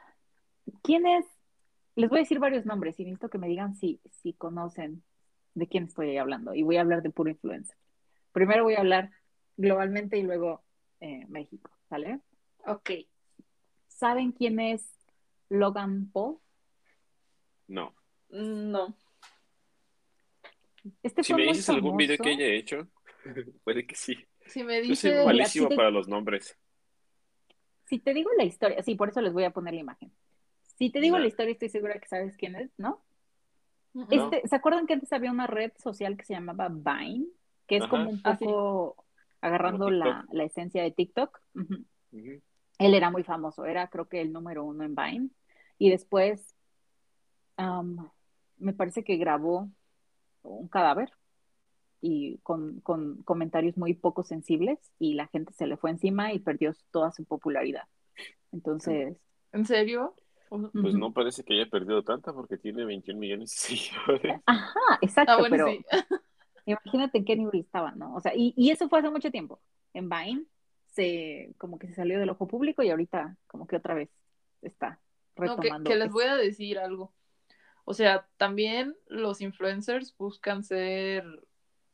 Speaker 3: ¿Quién es? Les voy a decir varios nombres y necesito que me digan si, si conocen de quién estoy hablando. Y voy a hablar de puro influencer. Primero voy a hablar globalmente y luego eh, México, ¿vale?
Speaker 4: Ok.
Speaker 3: ¿Saben quién es Logan Paul?
Speaker 1: No.
Speaker 4: No.
Speaker 3: Este
Speaker 1: Si me dices algún video que haya hecho, puede que sí.
Speaker 4: Si me
Speaker 1: Yo soy malísimo
Speaker 3: te-
Speaker 1: para los nombres.
Speaker 3: Si te digo la historia, sí, por eso les voy a poner la imagen. Si te digo la historia, estoy segura que sabes quién es, ¿no?
Speaker 4: Mm,
Speaker 3: Este, ¿Se acuerdan que antes había una red social que se llamaba Vine? Que es
Speaker 1: Ajá.
Speaker 3: como un
Speaker 4: Ah, sí.
Speaker 3: Agarrando la, la esencia de TikTok. Él era muy famoso, era creo que el número uno en Vine. Y después, me parece que grabó un cadáver y con, con comentarios muy poco sensibles y la gente se le fue encima y perdió toda su popularidad. Entonces,
Speaker 4: ¿En serio?
Speaker 1: Pues no parece que haya perdido tanta porque tiene 21 millones de seguidores.
Speaker 3: Ajá, exacto,
Speaker 4: Ah, bueno,
Speaker 3: pero
Speaker 4: sí.
Speaker 3: imagínate en qué nivel estaba, ¿no? O sea, y, y eso fue hace mucho tiempo. En Vine se como que se salió del ojo público y ahorita como que otra vez está
Speaker 4: No, que,
Speaker 3: retomando.
Speaker 4: que les voy a decir algo. O sea, también los influencers buscan ser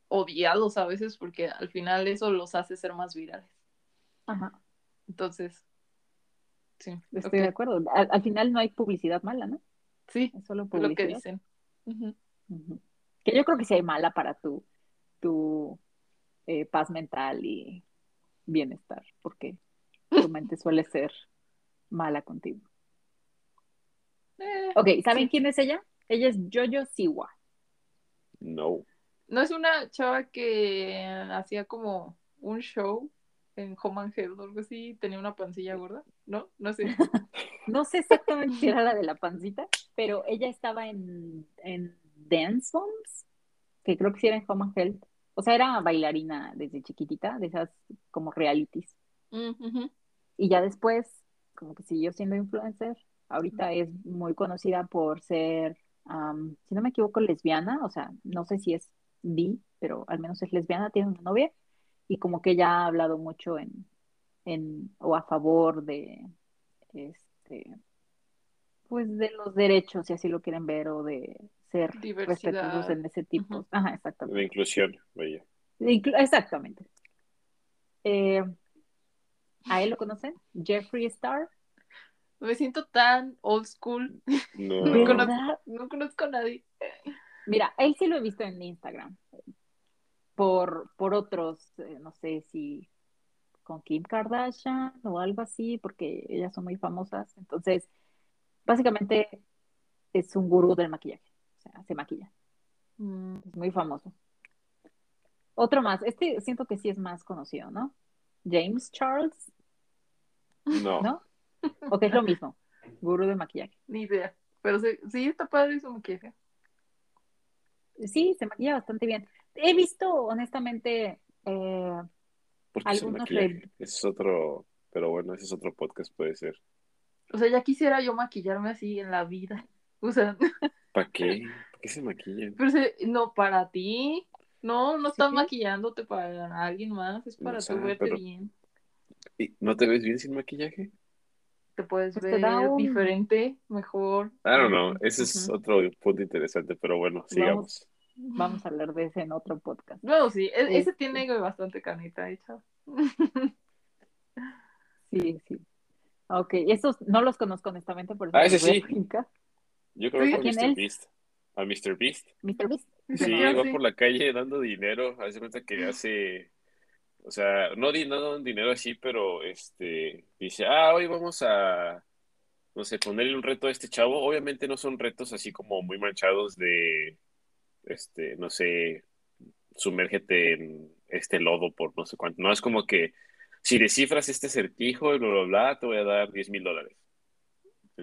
Speaker 4: odiados a veces porque al final eso los hace ser más virales.
Speaker 3: Ajá,
Speaker 4: Entonces, sí.
Speaker 3: estoy de acuerdo. Al, al final no hay publicidad mala, ¿no?
Speaker 4: Sí,
Speaker 3: Es solo
Speaker 4: lo que
Speaker 3: publicidad.
Speaker 4: dicen. Ujú.
Speaker 3: Que yo creo que sí hay mala para tu, tu eh, paz mental y bienestar, porque tu mente suele ser mala contigo.
Speaker 4: Eh,
Speaker 3: Ok, ¿saben
Speaker 4: Sí.
Speaker 3: quién es ella? Ella es Jojo Siwa.
Speaker 1: No.
Speaker 4: ¿No es una chava que hacía como un show en Home and Health o algo así? Tenía una pancilla gorda, ¿no? No sé.
Speaker 3: No sé exactamente si era la de la pancita, pero ella estaba en, en Dance Moms, que creo que sí era en Home and Health. O sea, era bailarina desde chiquitita, de esas como realities. Y ya después, como que siguió siendo influencer. Ahorita es muy conocida por ser, am, si no me equivoco, lesbiana. O sea, no sé si es bi, pero al menos es lesbiana, tiene una novia. Y como que ella ha hablado mucho en, en o a favor de, este, pues de los derechos, si así lo quieren ver, o de ser respetuosos
Speaker 4: Diversidad.
Speaker 3: en ese tipo. Ajá,
Speaker 1: De
Speaker 3: exactamente.
Speaker 1: inclusión, vaya.
Speaker 3: Inclu- Exactamente. Eh, ¿a él lo conocen? Jeffree Star.
Speaker 4: Me siento tan old school.
Speaker 1: No.
Speaker 4: No conozco,
Speaker 3: ¿Verdad?
Speaker 4: no conozco a nadie.
Speaker 3: Mira, él sí lo he visto en Instagram. Por, por otros, eh, no sé si con Kim Kardashian o algo así, porque ellas son muy famosas. Entonces, básicamente es un gurú del maquillaje. Sea, se maquilla.
Speaker 4: Mm,
Speaker 3: Es muy famoso. Otro más. Este siento que sí es más conocido, ¿no? James Charles,
Speaker 1: No.
Speaker 3: ¿no? O que es lo mismo. Gurú de maquillaje.
Speaker 4: ni idea. Pero sí, sí está padre su maquillaje.
Speaker 3: Sí, se maquilla bastante bien. He visto, honestamente, eh,
Speaker 1: Porque
Speaker 3: algunos
Speaker 1: maquillaje.
Speaker 3: re-
Speaker 1: Ese es otro, pero bueno, ese es otro podcast, puede ser.
Speaker 4: O sea, ya quisiera yo maquillarme así en la vida. O sea,
Speaker 1: ¿Para qué? ¿Para qué se maquillan?
Speaker 4: pero se- no para ti. No, no estás
Speaker 3: Sí.
Speaker 4: maquillándote para alguien más, es para
Speaker 1: O sea,
Speaker 4: tú verte
Speaker 1: pero-
Speaker 4: bien.
Speaker 1: ¿Y ¿No te ves bien sin maquillaje?
Speaker 4: Te puedes
Speaker 3: Pues
Speaker 4: ver
Speaker 3: un-
Speaker 4: diferente, mejor.
Speaker 1: I don't know. Ese es otro punto interesante, pero bueno, sigamos.
Speaker 3: vamos a hablar de ese en otro podcast.
Speaker 4: No, sí, e- ese
Speaker 3: Este.
Speaker 4: tiene bastante canita hecha.
Speaker 3: Sí, sí. Ok, esos no los conozco honestamente, por eso
Speaker 1: Ah, ese sí.
Speaker 3: brincar.
Speaker 1: Yo creo que a
Speaker 3: ¿Quién
Speaker 1: Mr.
Speaker 3: es?
Speaker 1: Beast. A Mr. Beast.
Speaker 3: Mr. Beast.
Speaker 1: Sí, va
Speaker 4: sí.
Speaker 1: por la calle dando dinero. Hace cuenta que hace, o sea, no di- no dan dinero así, pero este dice, ah, hoy vamos a, no sé, ponerle un reto a este chavo. Obviamente no son retos así como muy manchados de, este, no sé, sumérgete en este lodo por no sé cuánto. No es como que si descifras este acertijo y bla, bla, bla, te voy a dar 10 mil dólares.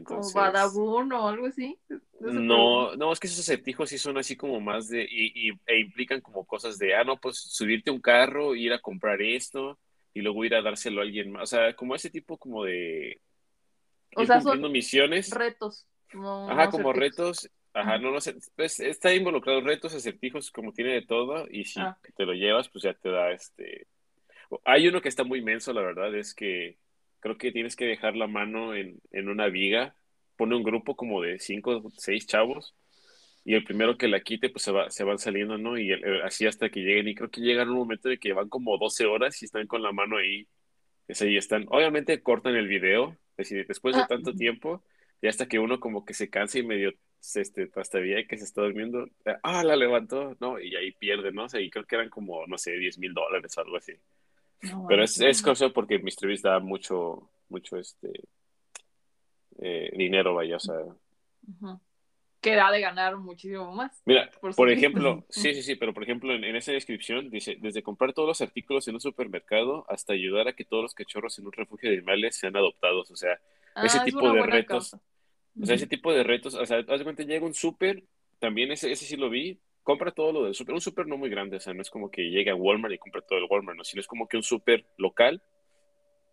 Speaker 4: Como
Speaker 1: Entonces,
Speaker 4: Badabun o algo así.
Speaker 1: No, no, es que esos acertijos sí son así como más de, y, y- e implican como cosas de, ah, no, pues subirte un carro, ir a comprar esto, y luego ir a dárselo a alguien más. O sea, como ese tipo como de
Speaker 4: O
Speaker 1: ir
Speaker 4: sea, son
Speaker 1: cumpliendo misiones.
Speaker 4: Retos. No,
Speaker 1: Ajá,
Speaker 4: no
Speaker 1: como retos. Ajá, no lo sé. Pues está involucrado retos, acertijos, como tiene de todo, y si
Speaker 4: Ah.
Speaker 1: te lo llevas, pues ya te da este. Hay uno que está muy menso, la verdad, es que creo que tienes que dejar la mano en, en una viga. Pone un grupo como de cinco o seis chavos, y el primero que la quite, pues se va, se van saliendo, ¿no? Y el- el- así hasta que lleguen, y creo que llegan un momento de que van como 12 horas y están con la mano ahí. Es ahí están. Obviamente cortan el video, es decir, después de
Speaker 4: Ah.
Speaker 1: tanto tiempo, y hasta que uno como que se cansa y medio se este, trastabilla y que se está durmiendo, ah, la levantó, ¿no? Y ahí pierde, ¿no? O sea, y creo que eran como, no sé, 10 mil dólares o algo así.
Speaker 3: No,
Speaker 1: Pero es, es cosa porque Mr. Beast da mucho, mucho, este, eh, dinero, vaya, o sea.
Speaker 4: Que da de ganar muchísimo más.
Speaker 1: Mira,
Speaker 4: Por
Speaker 1: ejemplo, sí, sí, sí, pero por ejemplo, en, en esa descripción dice, desde comprar todos los artículos en un supermercado hasta ayudar a que todos los cachorros en un refugio de animales sean adoptados, o sea, ese
Speaker 4: Ah, es
Speaker 1: tipo de retos.
Speaker 4: causa.
Speaker 1: O sea, ese tipo de retos, o sea, llega un súper, también ese, ese sí lo vi, compra todo lo del súper, un súper no muy grande, o sea, no es como que llega a Walmart y compra todo el Walmart, no, sino es como que un súper local,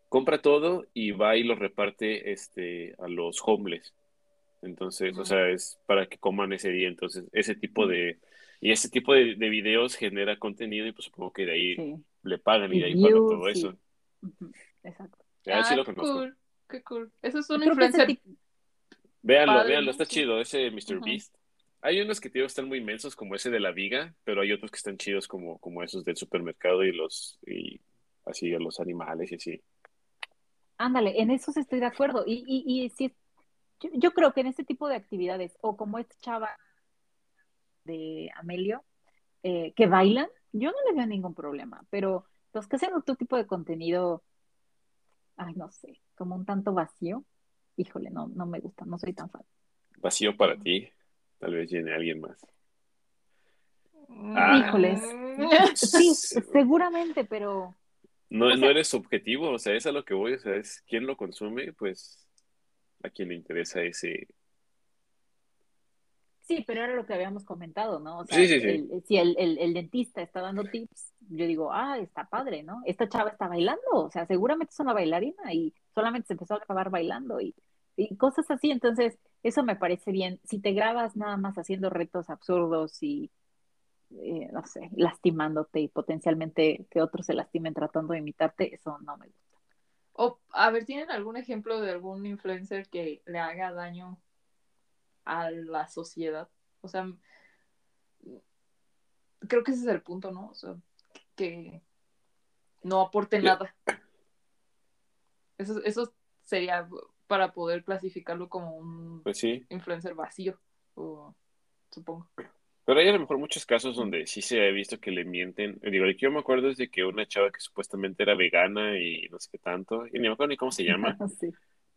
Speaker 1: compra todo y va y lo reparte este, a los homeless. Entonces, o sea, es para que coman ese día, entonces, ese tipo de, y ese tipo de, de videos genera contenido y pues supongo que de ahí
Speaker 3: Sí.
Speaker 1: le pagan y de ahí pagan todo
Speaker 3: sí.
Speaker 1: eso.
Speaker 3: Ujú, Exacto.
Speaker 1: Ya, sí
Speaker 4: Ah,
Speaker 1: lo
Speaker 4: qué
Speaker 1: conozco.
Speaker 4: cool. Qué cool. Ese es un
Speaker 3: Creo que ese
Speaker 4: influencer.
Speaker 3: tip-
Speaker 1: Véanlo,
Speaker 4: Padre,
Speaker 1: véanlo, está
Speaker 4: Sí.
Speaker 1: chido ese Mr. Beast. Hay unos que tío están muy inmensos como ese de la viga, pero hay otros que están chidos como, como esos del supermercado y los y así los animales y así.
Speaker 3: Ándale, en eso sí estoy de acuerdo. Y, y, y sí, yo, yo creo que en este tipo de actividades, o como esta chava de Amelio, eh, que bailan, yo no le veo ningún problema, pero los que hacen otro tipo de contenido, ay, no sé, como un tanto vacío, híjole, no, no me gusta, no soy tan fan.
Speaker 1: Vacío para ti, tal vez llene a alguien más.
Speaker 4: Mm.
Speaker 1: Ah.
Speaker 3: Híjoles. Sí, seguramente, pero
Speaker 1: No, no
Speaker 3: sea-
Speaker 1: eres subjetivo, o sea, es a lo que voy, o sea, es quién lo consume, pues a quien le interesa ese.
Speaker 3: sí, pero era lo que habíamos comentado, ¿no? O sea,
Speaker 1: Sí, sí, sí.
Speaker 3: el- si el, el- el dentista está dando tips, yo digo, ah, está padre, ¿no? Esta chava está bailando, o sea, seguramente es una bailarina y solamente se empezó a grabar bailando y, y cosas así, entonces eso me parece bien. Si te grabas nada más haciendo retos absurdos y, eh, no sé, lastimándote y potencialmente que otros se lastimen tratando de imitarte, eso no me gusta.
Speaker 4: O, a ver, ¿tienen algún ejemplo de algún influencer que le haga daño a la sociedad? O sea, creo que ese es el punto, ¿no? O sea, que no aporte nada. Eso, eso sería para poder clasificarlo como un
Speaker 1: Pues sí.
Speaker 4: influencer vacío, o, supongo.
Speaker 1: Pero hay a lo mejor muchos casos donde sí se ha visto que le mienten. Digo, el que yo me acuerdo es de que una chava que supuestamente era vegana y no sé qué tanto, y ni me acuerdo ni cómo se llama.
Speaker 3: Sí.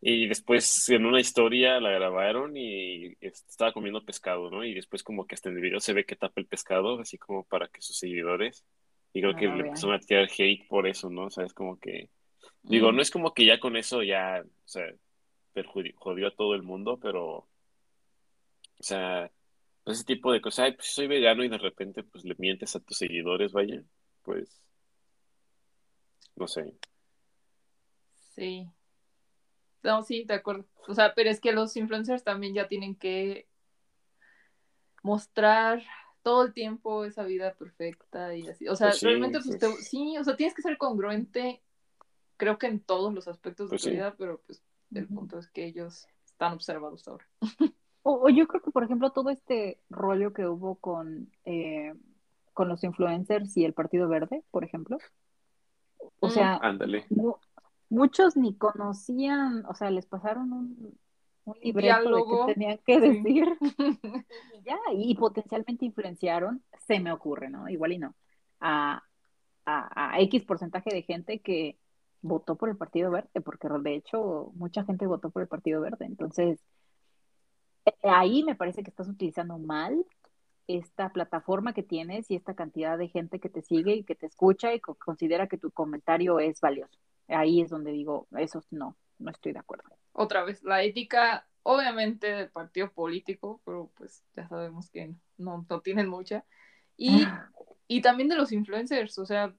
Speaker 1: Y después en una historia la grabaron y estaba comiendo pescado, ¿no? Y después como que hasta en el video se ve que tapa el pescado, así como para que sus seguidores, y creo
Speaker 3: No
Speaker 1: que
Speaker 3: lo
Speaker 1: le empezaron a tirar hate por eso, ¿no? O sea, es como que, digo,
Speaker 4: Mm.
Speaker 1: no es como que ya con eso ya, o sea, jodió a todo el mundo, pero, o sea, ese tipo de cosas, ay, pues soy vegano y de repente pues le mientes a tus seguidores, vaya, pues, no sé.
Speaker 4: Sí. No, sí, de acuerdo. O sea, pero es que los influencers también ya tienen que mostrar todo el tiempo esa vida perfecta y así. O sea,
Speaker 1: Pues sí,
Speaker 4: realmente, pues,
Speaker 1: pues.
Speaker 4: te- sí, o sea, tienes que ser congruente, creo que en todos los aspectos de
Speaker 1: Pues
Speaker 4: tu
Speaker 1: sí.
Speaker 4: vida, pero pues el punto es que ellos están observados ahora.
Speaker 3: O, o yo creo que, por ejemplo, todo este rollo que hubo con, eh, con los influencers y el Partido Verde, por ejemplo. O
Speaker 4: Mm.
Speaker 3: sea,
Speaker 1: Ándale.
Speaker 3: no- muchos ni conocían, o sea, les pasaron un, un libreto de qué tenían que
Speaker 4: sí.
Speaker 3: decir y ya, y potencialmente influenciaron, se me ocurre, ¿no? Igual y no, a, a, a X porcentaje de gente que votó por el Partido Verde, porque de hecho mucha gente votó por el Partido Verde. Entonces, eh, ahí me parece que estás utilizando mal esta plataforma que tienes y esta cantidad de gente que te sigue y que te escucha y co- considera que tu comentario es valioso. Ahí es donde digo, eso no, no estoy de acuerdo.
Speaker 4: Otra vez, la ética, obviamente, del partido político, pero pues ya sabemos que no, no tienen mucha. Y, y también de los influencers, o sea,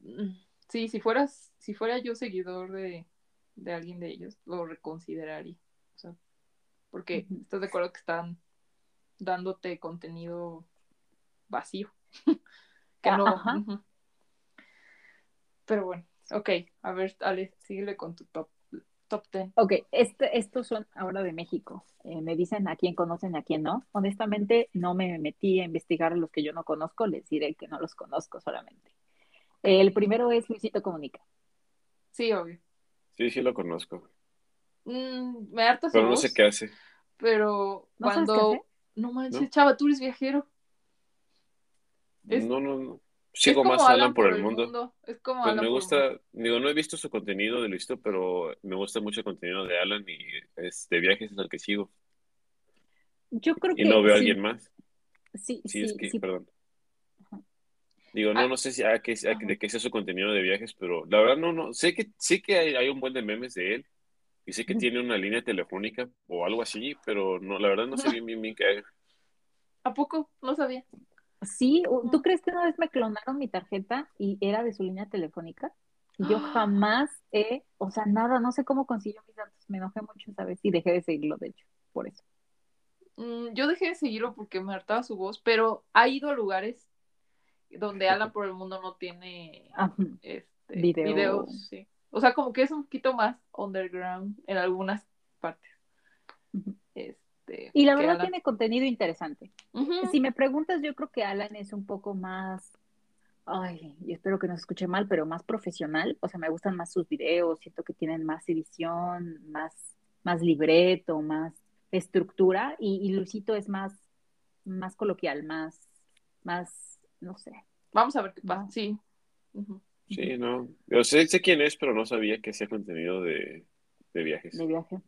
Speaker 4: mm, sí, si fueras, si fuera yo seguidor de, de alguien de ellos, lo reconsideraría. O sea, porque estás de acuerdo que están dándote contenido vacío. que no.
Speaker 3: Ajá.
Speaker 4: ujú. Pero bueno, ok, a ver, Ale, síguele con tu top, top 10.
Speaker 3: Ok, este, estos son ahora de México. Eh, me dicen a quién conocen a quién no. Honestamente, no me metí a investigar a los que yo no conozco, les diré que no los conozco solamente. El primero es Luisito Comunica.
Speaker 4: Sí, obvio.
Speaker 1: Sí, sí lo conozco.
Speaker 4: Mm, me harta su
Speaker 1: Pero no
Speaker 4: voz,
Speaker 1: sé qué hace.
Speaker 4: pero
Speaker 3: ¿No sabes
Speaker 4: cuando...
Speaker 3: qué hace?
Speaker 4: No manches,
Speaker 1: ¿No?
Speaker 4: chava, tú eres viajero. Es-
Speaker 1: No, no, no.
Speaker 4: Es
Speaker 1: Sigo más a Alan por el mundo.
Speaker 4: Es como
Speaker 1: Pues
Speaker 4: Alan
Speaker 1: me gusta, digo, no he visto su contenido de Luisito, pero me gusta mucho el contenido de Alan y es de viajes es el que sigo.
Speaker 3: Yo creo
Speaker 1: Y
Speaker 3: que
Speaker 1: no veo a alguien más.
Speaker 3: sí,
Speaker 1: Sí, es
Speaker 3: sí,
Speaker 1: que,
Speaker 3: sí.
Speaker 1: perdón. Digo,
Speaker 4: Ah.
Speaker 1: no, no sé si a qué, a- de qué sea su contenido de viajes, pero la verdad no, no. Sé que, sí que hay, hay un buen de memes de él y sé que tiene una línea telefónica o algo así, pero no, la verdad no sé bien, bien, bien qué haga.
Speaker 4: ¿A poco? No sabía.
Speaker 3: Sí, ¿tú crees que una vez me clonaron mi tarjeta y era de su línea telefónica? Y yo
Speaker 4: Ah.
Speaker 3: jamás he, o sea, nada, no sé cómo consiguió mis datos. Me enojé mucho esa vez y dejé de seguirlo, de hecho, por eso.
Speaker 4: Mm, yo dejé de seguirlo porque me hartaba su voz, pero ha ido a lugares donde Alan por el mundo no tiene
Speaker 3: Ajá.
Speaker 4: este,
Speaker 3: Video.
Speaker 4: videos, sí. O sea, como que es un poquito más underground en algunas partes. Este,
Speaker 3: Y la verdad
Speaker 4: Alan.
Speaker 3: tiene contenido interesante. Si me preguntas, yo creo que Alan es un poco más, ay, y espero que no se escuche mal, pero más profesional. O sea, me gustan más sus videos, siento que tienen más edición, más, más libreto, más estructura. Y, y Luisito es más, más coloquial, más, más, no sé.
Speaker 4: Vamos a ver qué pasa.
Speaker 3: Va.
Speaker 4: Sí.
Speaker 1: Sí, no. Yo sé, sé quién es, pero no sabía que hacía contenido de, de viajes.
Speaker 3: de viaje.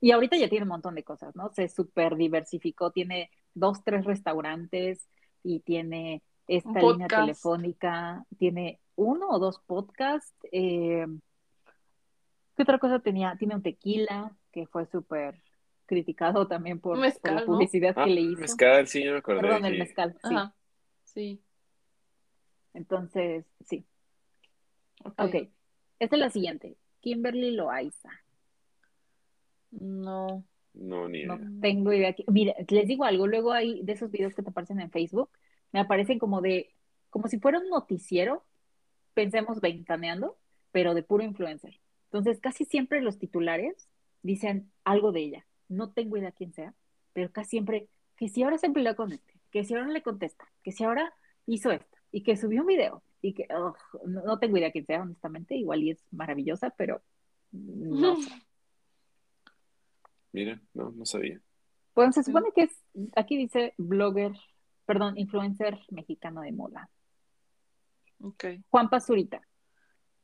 Speaker 3: Y ahorita ya tiene un montón de cosas, ¿no? Se súper diversificó, tiene dos, tres restaurantes y tiene esta línea telefónica, tiene uno o dos podcasts. eh, ¿qué otra cosa tenía? Tiene un tequila que fue súper criticado también por, la
Speaker 4: ¿no?
Speaker 3: publicidad
Speaker 1: Ah,
Speaker 3: que le hizo.
Speaker 1: mezcal, sí, yo me acordé.
Speaker 3: Perdón, el mezcal, sí.
Speaker 4: Ajá. Sí.
Speaker 3: Entonces, sí.
Speaker 4: Ok.
Speaker 3: Ok. Esta es la siguiente. Kimberly Loaiza.
Speaker 4: No.
Speaker 1: No, ni
Speaker 3: No
Speaker 1: idea.
Speaker 3: tengo idea. que- Mira, les digo algo, luego hay de esos videos que te aparecen en Facebook, me aparecen como de, como si fuera un noticiero, pensemos ventaneando, pero de puro influencer. Entonces, casi siempre los titulares dicen algo de ella. No tengo idea quién sea, pero casi siempre, que si ahora se peleó con este, que si ahora le contesta, que si ahora hizo esto, y que subió un video, y que, no, no tengo idea quién sea, honestamente, igual y es maravillosa, pero no sé.
Speaker 1: Mira, no, no sabía.
Speaker 3: Pues se supone que es, aquí dice blogger, perdón, influencer mexicano de moda.
Speaker 4: Ok.
Speaker 3: Juan Pazurita.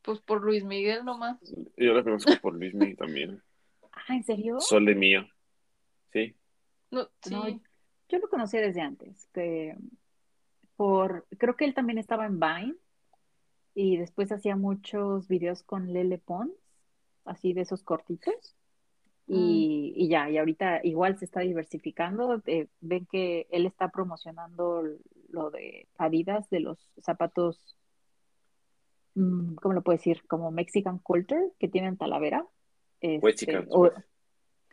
Speaker 4: Pues por Luis Miguel nomás.
Speaker 1: Yo la conozco por Luis Miguel también.
Speaker 3: Ah, ¿en serio?
Speaker 1: Sol de mío. Sí.
Speaker 4: No, sí.
Speaker 3: No, yo lo conocía desde antes, que por, creo que él también estaba en Vine y después hacía muchos videos con Lele Pons, así de esos cortitos. Y, y ya, y ahorita igual se está diversificando. eh, ven que él está promocionando lo de Adidas, de los zapatos, mm, ¿cómo lo puedo decir? Como Mexican Culture, que tienen Talavera. Este, o-
Speaker 1: pues.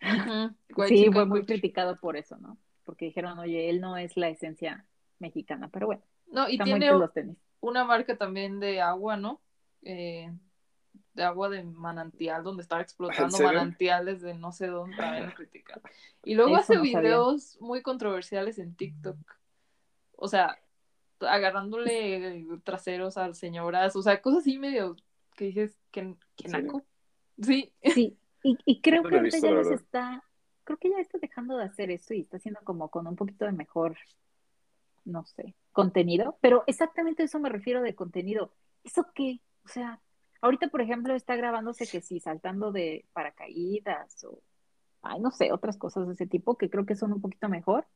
Speaker 3: Sí, fue muy criticado por eso, ¿no? Porque dijeron, oye, él no es la esencia mexicana, pero bueno,
Speaker 4: No, y tiene
Speaker 3: cool los tenis.
Speaker 4: una marca también de agua, ¿no? Eh, de agua de manantial, donde estaba explotando manantiales de no sé dónde, también lo critican. Y luego
Speaker 3: Eso
Speaker 4: hace
Speaker 3: no sabía.
Speaker 4: videos muy controversiales en TikTok. O sea, agarrándole traseros a señoras, o sea, cosas así medio que dices que, naco. Sí,
Speaker 3: Sí, y, y creo
Speaker 1: No
Speaker 3: que ahorita ya los está, creo que ya está dejando de hacer eso y está haciendo como con un poquito de mejor, no sé, contenido, pero exactamente a eso me refiero de contenido. ¿Eso qué? O sea, ahorita, por ejemplo, está grabándose que sí, saltando de paracaídas o, ay, no sé, otras cosas de ese tipo que creo que son un poquito mejor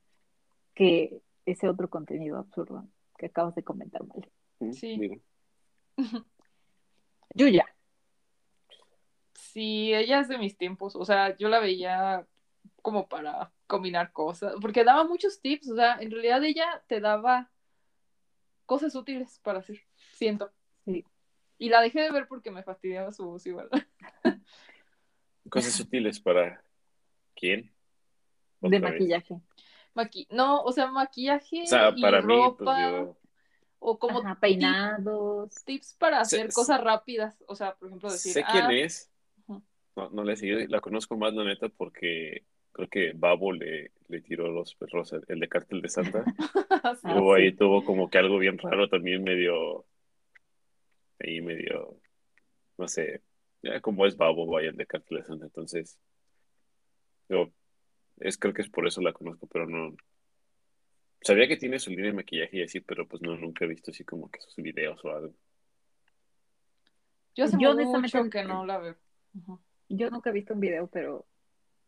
Speaker 3: que ese otro contenido absurdo que acabas de comentar, mal.
Speaker 1: Mm,
Speaker 4: Sí.
Speaker 1: mira.
Speaker 3: Yuya.
Speaker 4: sí, ella es de mis tiempos. O sea, yo la veía como para combinar cosas, porque daba muchos tips. O sea, en realidad ella te daba cosas útiles para hacer, siento.
Speaker 3: Sí.
Speaker 4: Y la dejé de ver porque me fastidiaba su voz igual.
Speaker 1: Cosas útiles para quién?
Speaker 3: de maquillaje.
Speaker 4: Maqui no, o sea, maquillaje
Speaker 1: O sea,
Speaker 4: y
Speaker 1: para mí, pues
Speaker 4: ropa,
Speaker 1: yo.
Speaker 4: o como
Speaker 3: Ajá, peinados.
Speaker 4: tips para
Speaker 1: Sé-
Speaker 4: hacer cosas rápidas. O sea, por ejemplo, decir,
Speaker 1: Sé quién
Speaker 4: ah,
Speaker 1: es. No, no la he seguido. La conozco más, la neta, porque creo que Babo le, le tiró los perros, el, el de Cártel de Santa.
Speaker 3: Ah,
Speaker 1: Luego
Speaker 3: sí.
Speaker 1: ahí tuvo como que algo bien raro también, medio. Ahí medio. No sé. Ya como es Babo, vaya, el de Cártel de Santa. Entonces. Yo. Es, creo que es por eso la conozco, pero no. Sabía que tiene su línea de maquillaje y así, pero pues no, nunca he visto así como que sus videos o algo.
Speaker 4: Yo
Speaker 3: Yo
Speaker 4: mucho
Speaker 3: honestamente-
Speaker 4: que no la veo.
Speaker 3: Yo nunca he visto un video, pero,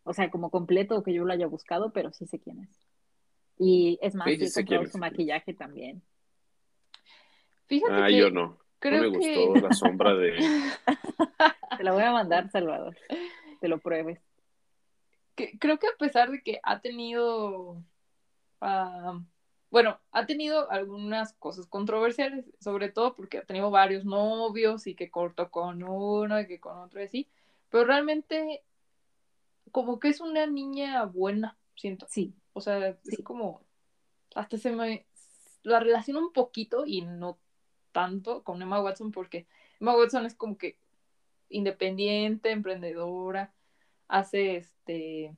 Speaker 3: o sea, como completo o que yo lo haya buscado, pero sí sé quién es. Y es más,
Speaker 1: Sí,
Speaker 3: he
Speaker 1: sé
Speaker 3: comprado su maquillaje también.
Speaker 4: Fíjate
Speaker 1: Ah,
Speaker 4: que
Speaker 1: yo no.
Speaker 4: creo
Speaker 1: no me
Speaker 4: que
Speaker 1: gustó la sombra de.
Speaker 3: Te la voy a mandar, Salvador. Te lo pruebes.
Speaker 4: que- creo que a pesar de que ha tenido, ah, bueno, ha tenido algunas cosas controversiales, sobre todo porque ha tenido varios novios y que cortó con uno y que con otro y así, pero realmente como que es una niña buena, siento.
Speaker 3: Sí,
Speaker 4: O sea, es
Speaker 3: Sí.
Speaker 4: como, hasta se me, la relaciono un poquito y no tanto con Emma Watson porque Emma Watson es como que independiente, emprendedora, hace este,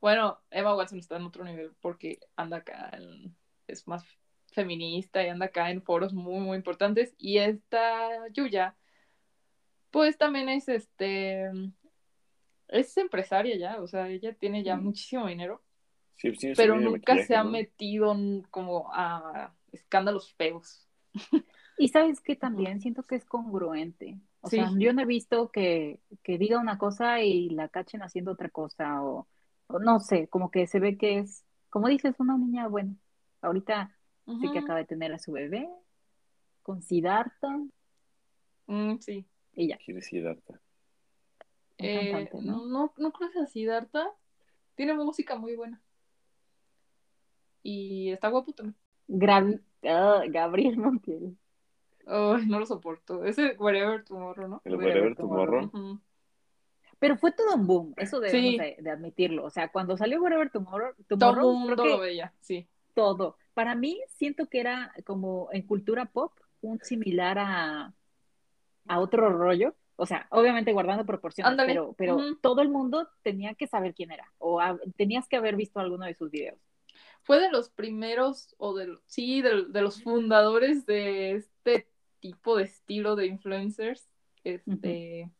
Speaker 4: bueno, Emma Watson está en otro nivel porque anda acá, en- es más feminista y anda acá en foros muy, muy importantes y esta Yuya, pues también es este, es empresaria ya, o sea, ella tiene ya
Speaker 3: Mm.
Speaker 4: muchísimo dinero
Speaker 1: Sí, sí, su
Speaker 4: pero nunca se ha
Speaker 1: ¿no?
Speaker 4: metido en- como a escándalos feos.
Speaker 3: Y sabes que también siento que es congruente. O
Speaker 4: Sí.
Speaker 3: sea, yo no he visto que, que diga una cosa y la cachen haciendo otra cosa o, o no sé, como que se ve que es, como dices, una niña buena. Ahorita sí que
Speaker 4: Ujú.
Speaker 3: acaba de tener a su bebé con Siddhartha
Speaker 4: Mm, sí.
Speaker 3: y ya,
Speaker 1: ¿Quién es Siddhartha?
Speaker 4: Eh,
Speaker 3: cantante, ¿no?
Speaker 4: no, no conoces a Siddhartha. Tiene música muy buena. Y está guapo también.
Speaker 3: Ah, Gabriel Montiel.
Speaker 4: No lo soporto. Ese Wherever Tomorrow, ¿no?
Speaker 1: El
Speaker 3: Wherever Tomorrow.
Speaker 1: Tomorrow.
Speaker 3: Pero fue todo un boom, eso debemos
Speaker 4: Sí.
Speaker 3: de, de admitirlo. O sea, cuando salió Wherever Tomorrow,
Speaker 4: Todo el
Speaker 3: Tomorrow,
Speaker 4: mundo
Speaker 3: creo
Speaker 4: lo
Speaker 3: que
Speaker 4: veía, sí.
Speaker 3: todo. Para mí, siento que era como en cultura pop, un similar a, a otro rollo. O sea, obviamente guardando proporciones, pero, pero todo el mundo tenía que saber quién era o a- tenías que haber visto alguno de sus videos.
Speaker 4: Fue de los primeros, o de, sí, de, de los fundadores de este tipo de estilo de influencers. Este,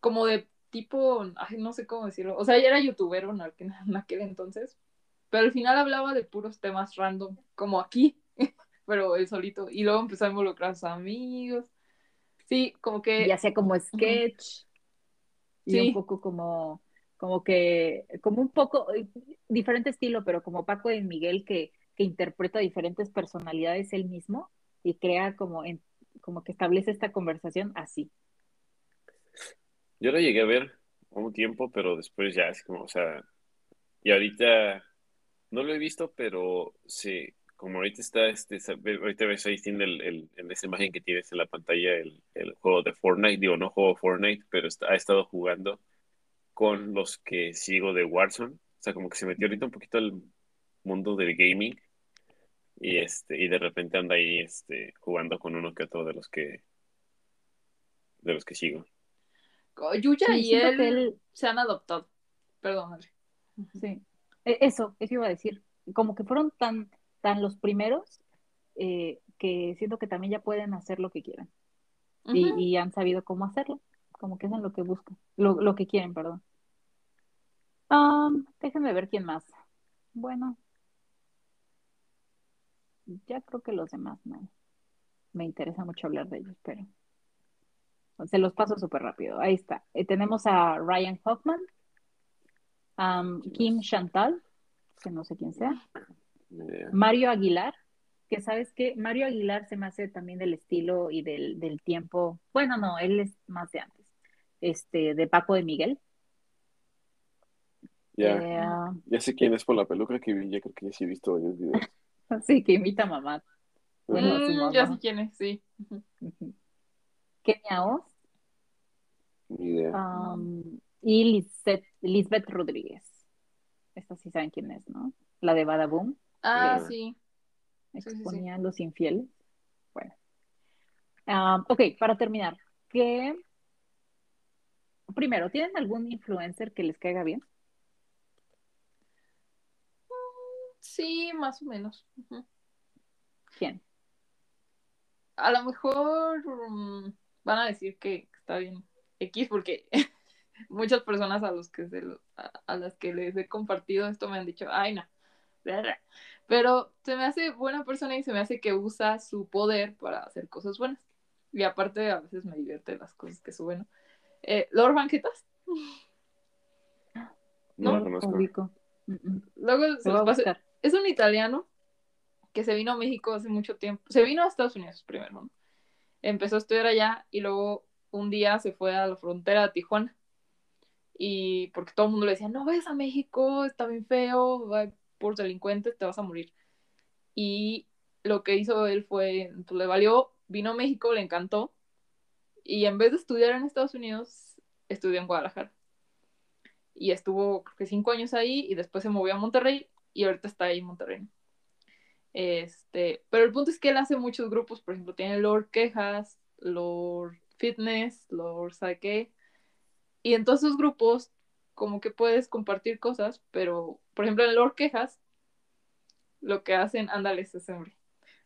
Speaker 4: como de tipo, ay, no sé cómo decirlo. O sea, ella era youtuber en aquel, en aquel entonces, pero al final hablaba de puros temas random, como aquí, pero él solito. Y luego empezó a involucrar a sus amigos. Sí, como que.
Speaker 3: Y hacía como sketch y
Speaker 4: Sí.
Speaker 3: un poco como, como que, como un poco eh, diferente estilo, pero como Paco de Miguel que, que interpreta diferentes personalidades él mismo y crea como, en, como que establece esta conversación así.
Speaker 1: Yo lo llegué a ver un tiempo, pero después ya es como, o sea, y ahorita no lo he visto, pero sí, como ahorita está, este, ahorita ves ahí tiene el, el- en esa imagen que tienes en la pantalla el, el juego de Fortnite, digo, no juego Fortnite, pero está- ha estado jugando con los que sigo de Warzone, o sea, como que se metió ahorita un poquito al mundo del gaming y este, y de repente anda ahí, este, jugando con uno que otro de los que, de los que sigo.
Speaker 4: Yuya
Speaker 3: Sí,
Speaker 4: y él,
Speaker 3: él-
Speaker 4: se han adoptado. Perdón.
Speaker 3: Sí, E- eso, eso iba a decir. Como que fueron tan, tan los primeros eh, que siento que también ya pueden hacer lo que quieran. y, y han sabido cómo hacerlo, como que es en lo que buscan, lo, lo que quieren, perdón. Um, déjenme ver quién más. Bueno, ya creo que los demás no. Me interesa mucho hablar de ellos, pero se los paso súper rápido. Ahí está. Eh, tenemos a Ryan Hoffman, um, Kim Chantal, que no sé quién sea,
Speaker 1: Yeah.
Speaker 3: Mario Aguilar, que sabes que Mario Aguilar se me hace también del estilo y del, del tiempo. Bueno, no, él es más de antes. Este, de Paco de Miguel.
Speaker 1: Ya,
Speaker 3: Eh,
Speaker 1: ya sé quién es por la peluca que vi, ya creo que ya sí he visto varios videos.
Speaker 3: sí, que imita a mamá. Bueno, a su
Speaker 4: Mm, ya sé quién es, sí.
Speaker 3: Kenia Oz
Speaker 1: Ni idea.
Speaker 3: um, y Lisbeth, Lisbeth Rodríguez. Esta sí saben quién es, ¿no? La de Badaboom,
Speaker 4: Ah, sí. sí, sí.
Speaker 3: exponía a los infieles. Bueno. Um, ok, para terminar, ¿qué? Primero, ¿tienen algún influencer que les caiga bien?
Speaker 4: Sí, más o menos.
Speaker 3: ¿Quién?
Speaker 4: A lo mejor mm, van a decir que está bien X porque muchas personas a los que se lo- a, a las que les he compartido esto me han dicho, ay no. Pero se me hace buena persona y se me hace que usa su poder para hacer cosas buenas. Y aparte a veces me divierte las cosas que suben. ¿no? Eh, Lord Banquetas.
Speaker 1: No,
Speaker 4: no,
Speaker 1: conozco.
Speaker 3: Ubico.
Speaker 4: Luego se los
Speaker 3: buscar.
Speaker 4: es un italiano que se vino a México hace mucho tiempo. Se vino a Estados Unidos primero, ¿no? Empezó a estudiar allá y luego un día se fue a la frontera de Tijuana. Y porque todo el mundo le decía, no vayas a México, está bien feo, va por delincuentes, te vas a morir. Y lo que hizo él fue, pues le valió, vino a México, le encantó. Y en vez de estudiar en Estados Unidos, estudió en Guadalajara. Y estuvo, creo que cinco años ahí y después se movió a Monterrey y ahorita está ahí en Monterrey. Este, pero el punto es que él hace muchos grupos, por ejemplo, tiene Lord Quejas, Lord Fitness, Lord sabe qué. Y en todos esos grupos, como que puedes compartir cosas, pero, por ejemplo, en Lord Quejas, lo que hacen, ándale, ese hombre.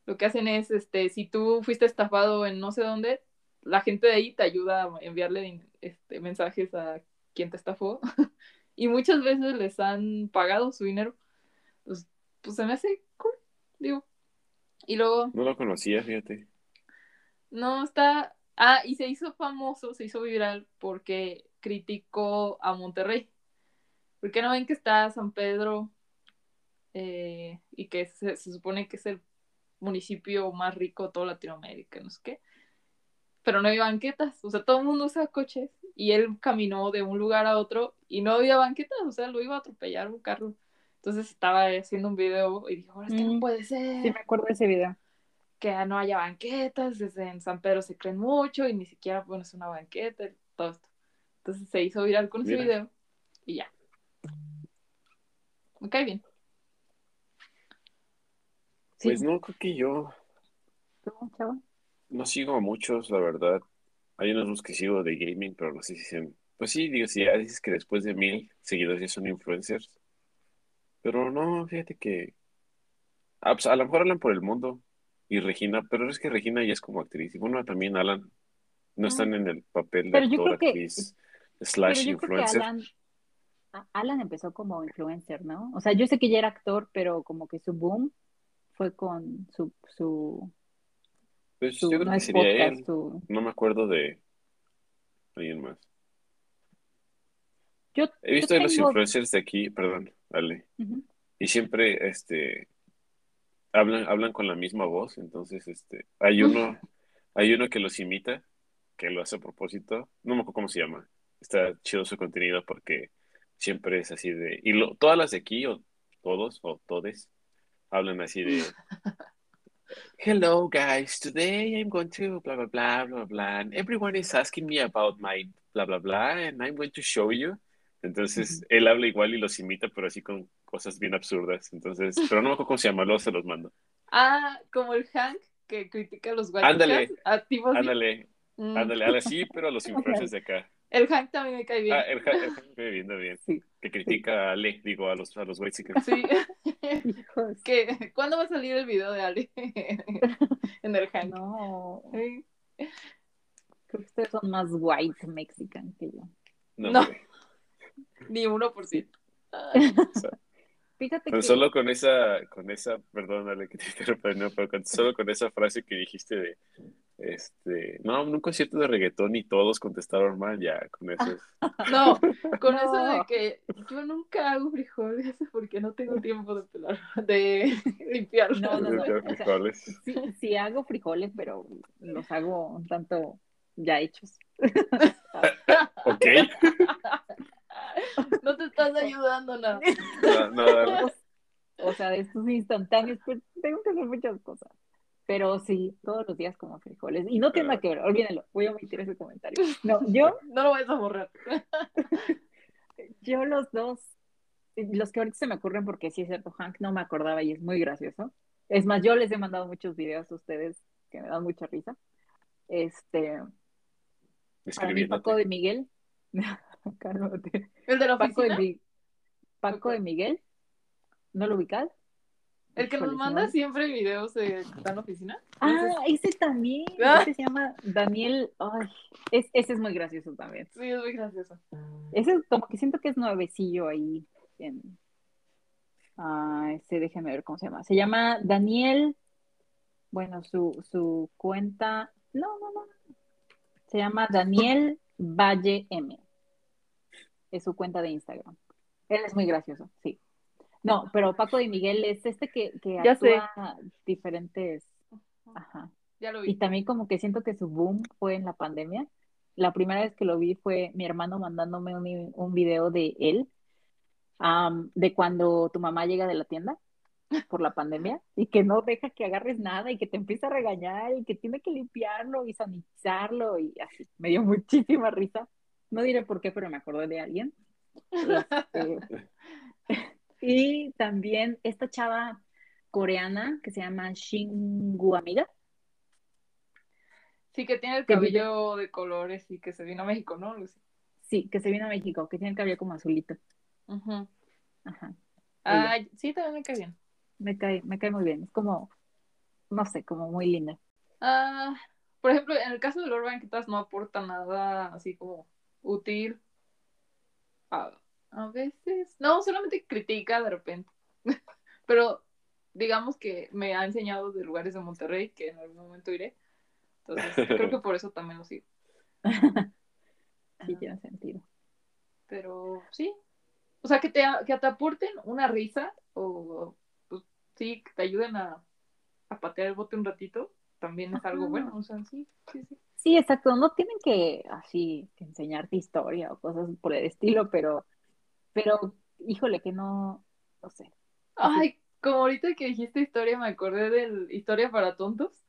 Speaker 4: Lo que hacen es, este, si tú fuiste estafado en no sé dónde, la gente de ahí te ayuda a enviarle este, mensajes a quien te estafó. y muchas veces les han pagado su dinero. Pues, pues se me hace cool, digo. Y luego,
Speaker 1: No lo conocía, fíjate.
Speaker 4: no está. Ah, y se hizo famoso, se hizo viral porque criticó a Monterrey. Porque no ven que está San Pedro eh, y que se, se supone que es el municipio más rico de toda Latinoamérica, no sé qué. Pero no había banquetas, o sea, todo el mundo usa coches y él caminó de un lugar a otro y no había banquetas, o sea, lo iba a atropellar un carro. Entonces estaba haciendo un video y dijo, ahora es que no
Speaker 3: Mm,
Speaker 4: puede ser
Speaker 3: Sí, me acuerdo de ese video.
Speaker 4: que no haya banquetas, desde en San Pedro se creen mucho y ni siquiera pones una banqueta, todo esto. Entonces se hizo viral con ese
Speaker 1: Mira.
Speaker 4: video y ya. Me cae bien.
Speaker 3: Sí.
Speaker 1: Pues no, creo que yo no sigo a muchos, la verdad. Hay unos que sigo de gaming, pero no sé si sean. Pues sí, digo, si ya dices que después de mil seguidores ya son influencers. Pero no, fíjate que. ah, pues, a lo mejor hablan por el mundo. Y Regina, pero es que Regina ya es como actriz. Y bueno, también Alan. No están en el papel de
Speaker 3: Pero yo
Speaker 1: actor,
Speaker 3: creo que-
Speaker 1: actriz,
Speaker 3: Pero
Speaker 1: slash
Speaker 3: que
Speaker 1: influencer.
Speaker 3: Alan, Alan empezó como influencer, ¿no? O sea, yo sé que ya era actor, pero como que su boom fue con su, su,
Speaker 1: Pues
Speaker 3: su
Speaker 1: yo creo
Speaker 3: no
Speaker 1: que sería
Speaker 3: podcast,
Speaker 1: él.
Speaker 3: su-
Speaker 1: No me acuerdo de alguien más.
Speaker 3: Yo,
Speaker 1: He visto
Speaker 3: yo
Speaker 1: a los influencers de aquí, perdón, dale. Y siempre, este, hablan, hablan con la misma voz, entonces, este, hay uno, hay uno que los imita, que lo hace a propósito, no me acuerdo cómo se llama, está chido su contenido porque siempre es así de, y lo- todas las de aquí, o todos, o todes, hablan así de, Hello guys, today I'm going to blah blah blah blah blah, and everyone is asking me about my blah blah blah, and I'm going to show you. Entonces, él habla igual y los imita, pero así con cosas bien absurdas. Entonces, pero no me acuerdo cómo se llama, luego se los mando.
Speaker 4: Ah, como el Hank que critica a los white
Speaker 1: Ándale.
Speaker 4: así.
Speaker 1: Ándale,
Speaker 4: Mm.
Speaker 1: ándale, ándale, sí, pero a los influencers de acá.
Speaker 4: El Hank también me cae bien.
Speaker 1: Ah, el Ja- me viendo bien.
Speaker 3: Sí.
Speaker 1: Que critica a Ale, digo, a los, a los white chickens.
Speaker 4: Sí. Que, ¿Cuándo va a salir el video de Ale en el Hank?
Speaker 3: No.
Speaker 4: Sí.
Speaker 3: Creo que ustedes son más white mexican que yo.
Speaker 1: No.
Speaker 4: Ni uno por ciento.
Speaker 1: O sea,
Speaker 3: Fíjate
Speaker 1: pero
Speaker 3: que
Speaker 1: solo con esa, con esa, perdón, Ale, que te interrumpa, no, pero con- solo con esa frase que dijiste de, este, no, en un concierto de reggaetón y todos contestaron mal, ya, con eso es.
Speaker 4: No, con eso de que yo nunca hago frijoles porque no tengo tiempo de pelar, de limpiarlos.
Speaker 3: No, no, no.
Speaker 1: de
Speaker 3: o sea,
Speaker 1: frijoles.
Speaker 3: sí, sí hago frijoles, pero los hago un tanto ya hechos.
Speaker 1: Ok,
Speaker 4: No te estás ayudando nada.
Speaker 1: no.
Speaker 3: O sea, de estos instantáneos, pues tengo que hacer muchas cosas. Pero sí, todos los días como frijoles. Y no tiene nada que ver, olvídenlo, voy a omitir ese comentario. No, yo,
Speaker 4: No lo vayas a borrar.
Speaker 3: yo los dos, los que ahorita se me ocurren porque sí es cierto, Hank no me acordaba y es muy gracioso. Es más, yo les he mandado muchos videos a ustedes que me dan mucha risa. Este, para mí. Paco de Miguel, cálmate.
Speaker 4: El de la
Speaker 3: Paco de, Paco de Miguel, ¿no lo ubicas?
Speaker 4: El que nos manda siempre videos de la oficina.
Speaker 3: Ah, ese también.
Speaker 4: Ah.
Speaker 3: Ese se llama Daniel. Ay, es- ese es muy gracioso también.
Speaker 4: Sí, es muy gracioso.
Speaker 3: Ese como que siento que es nuevecillo ahí en. Ah, ese déjenme ver cómo se llama. Se llama Daniel. Bueno, su, su cuenta. No, no, no. Se llama Daniel Valle M. Es su cuenta de Instagram. Él es muy gracioso, sí. No, pero Paco de Miguel es este que, que
Speaker 4: Ya sé.
Speaker 3: actúa diferentes. Ajá.
Speaker 4: Ya lo
Speaker 3: Y
Speaker 4: vi.
Speaker 3: también como que siento que su boom fue en la pandemia. La primera vez que lo vi fue mi hermano mandándome un, un video de él, am, de cuando tu mamá llega de la tienda por la pandemia y que no deja que agarres nada y que te empieza a regañar y que tiene que limpiarlo y sanitizarlo y así. Me dio muchísima risa. No diré por qué, pero me acordé de alguien. Este, y también esta chava coreana que se llama Shingu Amiga.
Speaker 4: Sí, que tiene el
Speaker 3: Que
Speaker 4: cabello de colores y que se vino a México, ¿no? Lucy?
Speaker 3: Sí, que se vino a México, que tiene el cabello como azulito.
Speaker 4: Ujú.
Speaker 3: Ajá.
Speaker 4: Ay, sí, también me cae bien.
Speaker 3: Me cae, me cae muy bien. Es como, no sé, como muy linda.
Speaker 4: Ah, por ejemplo, en el caso de Lord Banquetas no aporta nada así como útil. A, a veces. No, solamente critica de repente. Pero digamos que me ha enseñado de lugares de Monterrey que en algún momento iré. Entonces, creo que por eso también lo sigo.
Speaker 3: Sí, tiene sentido.
Speaker 4: Pero sí. O sea, que te, que te aporten una risa o, pues, sí, que te ayuden a, a patear el bote un ratito, también es algo
Speaker 3: Ajá.
Speaker 4: bueno. O sea, sí, sí, sí.
Speaker 3: Sí, exacto. No tienen que así que enseñarte historia o cosas por el estilo, pero, pero, híjole, que no, no sé.
Speaker 4: Ay, como ahorita que dijiste historia, me acordé del Historia para Tontos.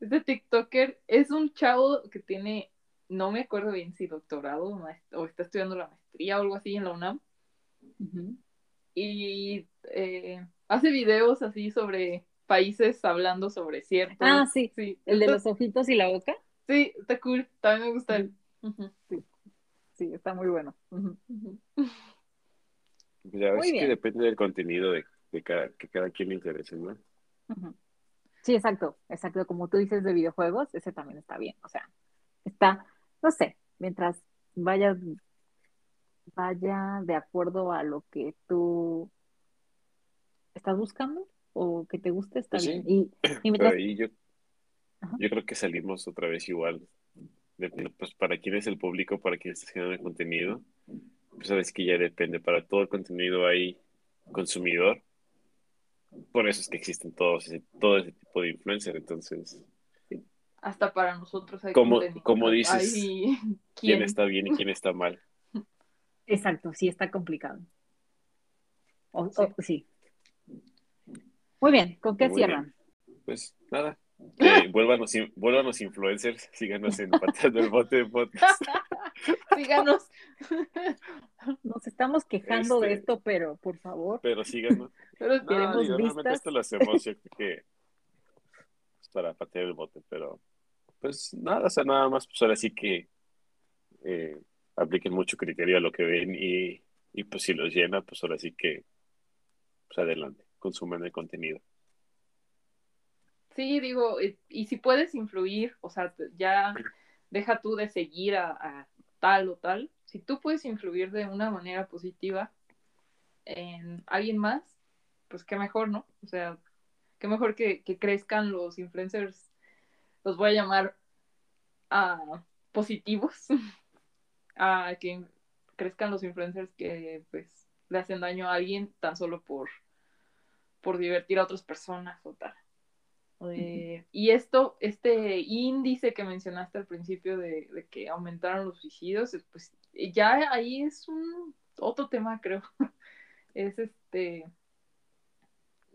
Speaker 4: Este TikToker es un chavo que tiene, no me acuerdo bien si doctorado o está estudiando la maestría o algo así en la UNAM.
Speaker 3: Ujú.
Speaker 4: Y eh, hace videos así sobre países hablando sobre ciertos.
Speaker 3: Ah, sí,
Speaker 4: sí.
Speaker 3: el de los ojitos y la boca.
Speaker 4: Sí, está cool. También me gusta. Ujú,
Speaker 3: Sí, está muy bueno.
Speaker 1: Pues ya ves
Speaker 3: Muy
Speaker 1: que
Speaker 3: bien.
Speaker 1: depende del contenido de, de cada, que cada quien le interese, ¿no?
Speaker 3: Sí, exacto, exacto. Como tú dices de videojuegos, ese también está bien. O sea, está, no sé, mientras vaya, vaya de acuerdo a lo que tú estás buscando o que te guste, está
Speaker 1: Pues sí.
Speaker 3: bien. Y, y
Speaker 1: Pero
Speaker 3: mientras,
Speaker 1: ahí yo,
Speaker 3: Ajá.
Speaker 1: yo creo que salimos otra vez igual. Depende, pues para quién es el público, para quién está generando el contenido. Pues sabes que ya depende. Para todo el contenido hay consumidor. Por eso es que existen todos ese, todo ese tipo de influencers. Entonces,
Speaker 4: Hasta para nosotros hay
Speaker 1: Como- como dices, ¿quién
Speaker 4: ¿quién?
Speaker 1: está bien y quién está mal?
Speaker 3: exacto, sí está complicado. O-
Speaker 4: Sí.
Speaker 3: o- sí. Muy bien, ¿con qué
Speaker 1: Muy
Speaker 3: cierran?
Speaker 1: Pues nada. Vuelvan los influencers. Síganos en Pateando el Bote Podcast.
Speaker 4: Síganos.
Speaker 3: Nos estamos quejando de
Speaker 1: Este-
Speaker 3: esto, pero por favor,
Speaker 1: Pero síganos.
Speaker 4: Pero
Speaker 1: No,
Speaker 3: Queremos
Speaker 1: digo, realmente
Speaker 3: vistas.
Speaker 1: esto lo hacemos yo creo que pues, para patear el bote, pero pues nada, o sea, nada más, pues ahora sí que eh, apliquen mucho criterio a lo que ven y, y pues si los llena, pues ahora sí que pues adelante, consumen el contenido.
Speaker 4: Sí, digo, y, y si puedes influir, o sea, ya deja tú de seguir a, tal o tal, si tú puedes influir de una manera positiva en alguien más, pues qué mejor, ¿no? O sea, qué mejor que, crezcan los influencers, los voy a llamar a positivos, a que crezcan los influencers que pues le hacen daño a alguien tan solo por, por divertir a otras personas o tal. Eh, y esto, este índice que mencionaste al principio de, que aumentaron los suicidios, pues ya ahí es un otro tema, creo. es este,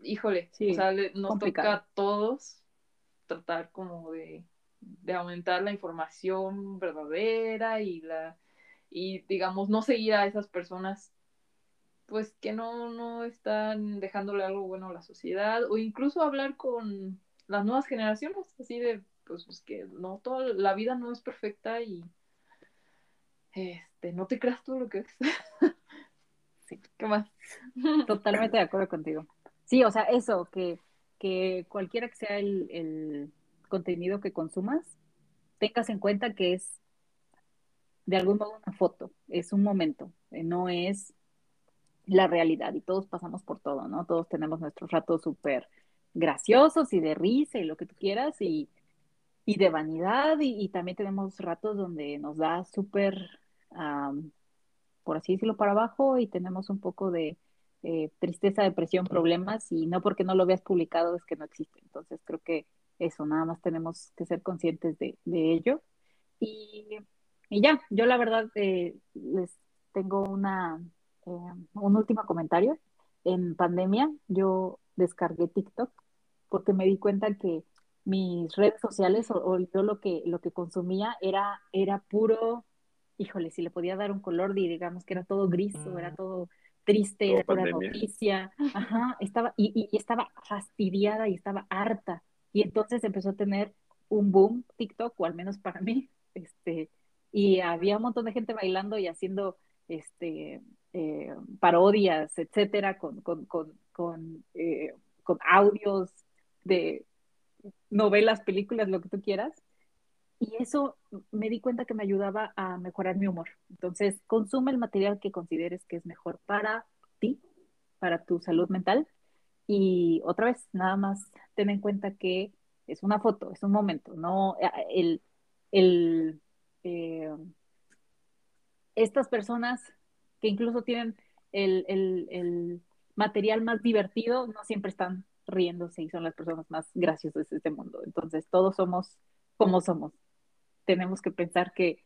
Speaker 4: híjole, o sea, nos toca a todos tratar como de, de, aumentar la información verdadera y la y digamos no seguir a esas personas pues que no, no están dejándole algo bueno a la sociedad o incluso hablar con las nuevas generaciones, así de, pues, pues, que no, toda la vida no es perfecta y este, no te creas todo lo que es. sí, ¿qué más?
Speaker 3: Totalmente de acuerdo contigo. Sí, o sea, eso, que, que cualquiera que sea el, el contenido que consumas, tengas en cuenta que es de algún modo una foto, es un momento, eh, no es la realidad y todos pasamos por todo, ¿no? Todos tenemos nuestros ratos súper graciosos y de risa y lo que tú quieras y, de vanidad y, también tenemos ratos donde nos da súper, por así decirlo, para abajo y tenemos un poco de eh, tristeza, depresión, problemas y no porque no lo veas publicado es que no existe. Entonces creo que eso, nada más tenemos que ser conscientes de, ello. Y, ya, yo la verdad eh, les tengo una, eh, un último comentario. En pandemia yo descargué TikTok porque me di cuenta que mis redes sociales o, yo lo que, lo que consumía era, era puro, híjole, si le podía dar un color, digamos que era todo gris o era mm. todo triste, era pura noticia, ajá, estaba, y, y, estaba fastidiada y estaba harta. Y entonces empezó a tener un boom TikTok, o al menos para mí, este, y había un montón de gente bailando y haciendo este, eh, parodias, etcétera, con, con, con, con, eh, con audios de novelas, películas, lo que tú quieras. Y eso me di cuenta que me ayudaba a mejorar mi humor. Entonces, consume el material que consideres que es mejor para ti, para tu salud mental. Y otra vez, nada más ten en cuenta que es una foto, es un momento, no eh, el, el eh, estas personas que incluso tienen el, el, el material más divertido no siempre están riéndose y son las personas más graciosas de este mundo. Entonces, todos somos como somos. Tenemos que pensar que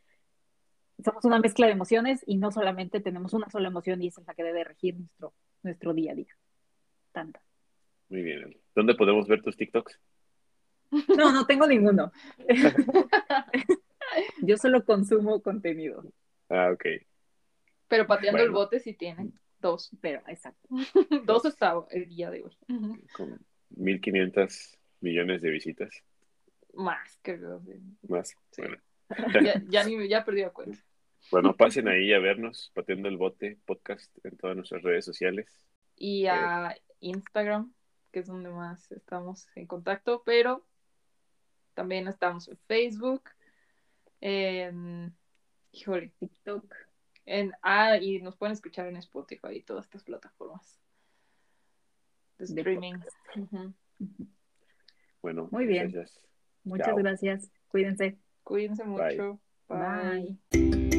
Speaker 3: somos una mezcla de emociones y no solamente tenemos una sola emoción y esa es la que debe regir nuestro, nuestro día a día. Tanta.
Speaker 1: Muy bien. ¿Dónde podemos ver tus TikToks?
Speaker 3: No, no tengo ninguno. Yo solo consumo contenido.
Speaker 1: Ah, ok.
Speaker 4: Pero pateando el bote sí tienen. Dos, pero exacto. Dos hasta el día de hoy.
Speaker 1: Con 1.500 millones de visitas.
Speaker 4: Más, creo.
Speaker 1: Más, bueno.
Speaker 4: Ya, ya, ni, ya perdí la cuenta.
Speaker 1: Bueno, pasen ahí a vernos, Pateando el Bote podcast en todas nuestras redes sociales.
Speaker 4: Y a Instagram, que es donde más estamos en contacto, pero también estamos en Facebook, en, híjole, TikTok. En, ah, y nos pueden escuchar en Spotify y todas estas plataformas de streaming.
Speaker 1: Bueno,
Speaker 3: muy bien. Muchas gracias. Cuídense.
Speaker 4: Cuídense mucho. Bye.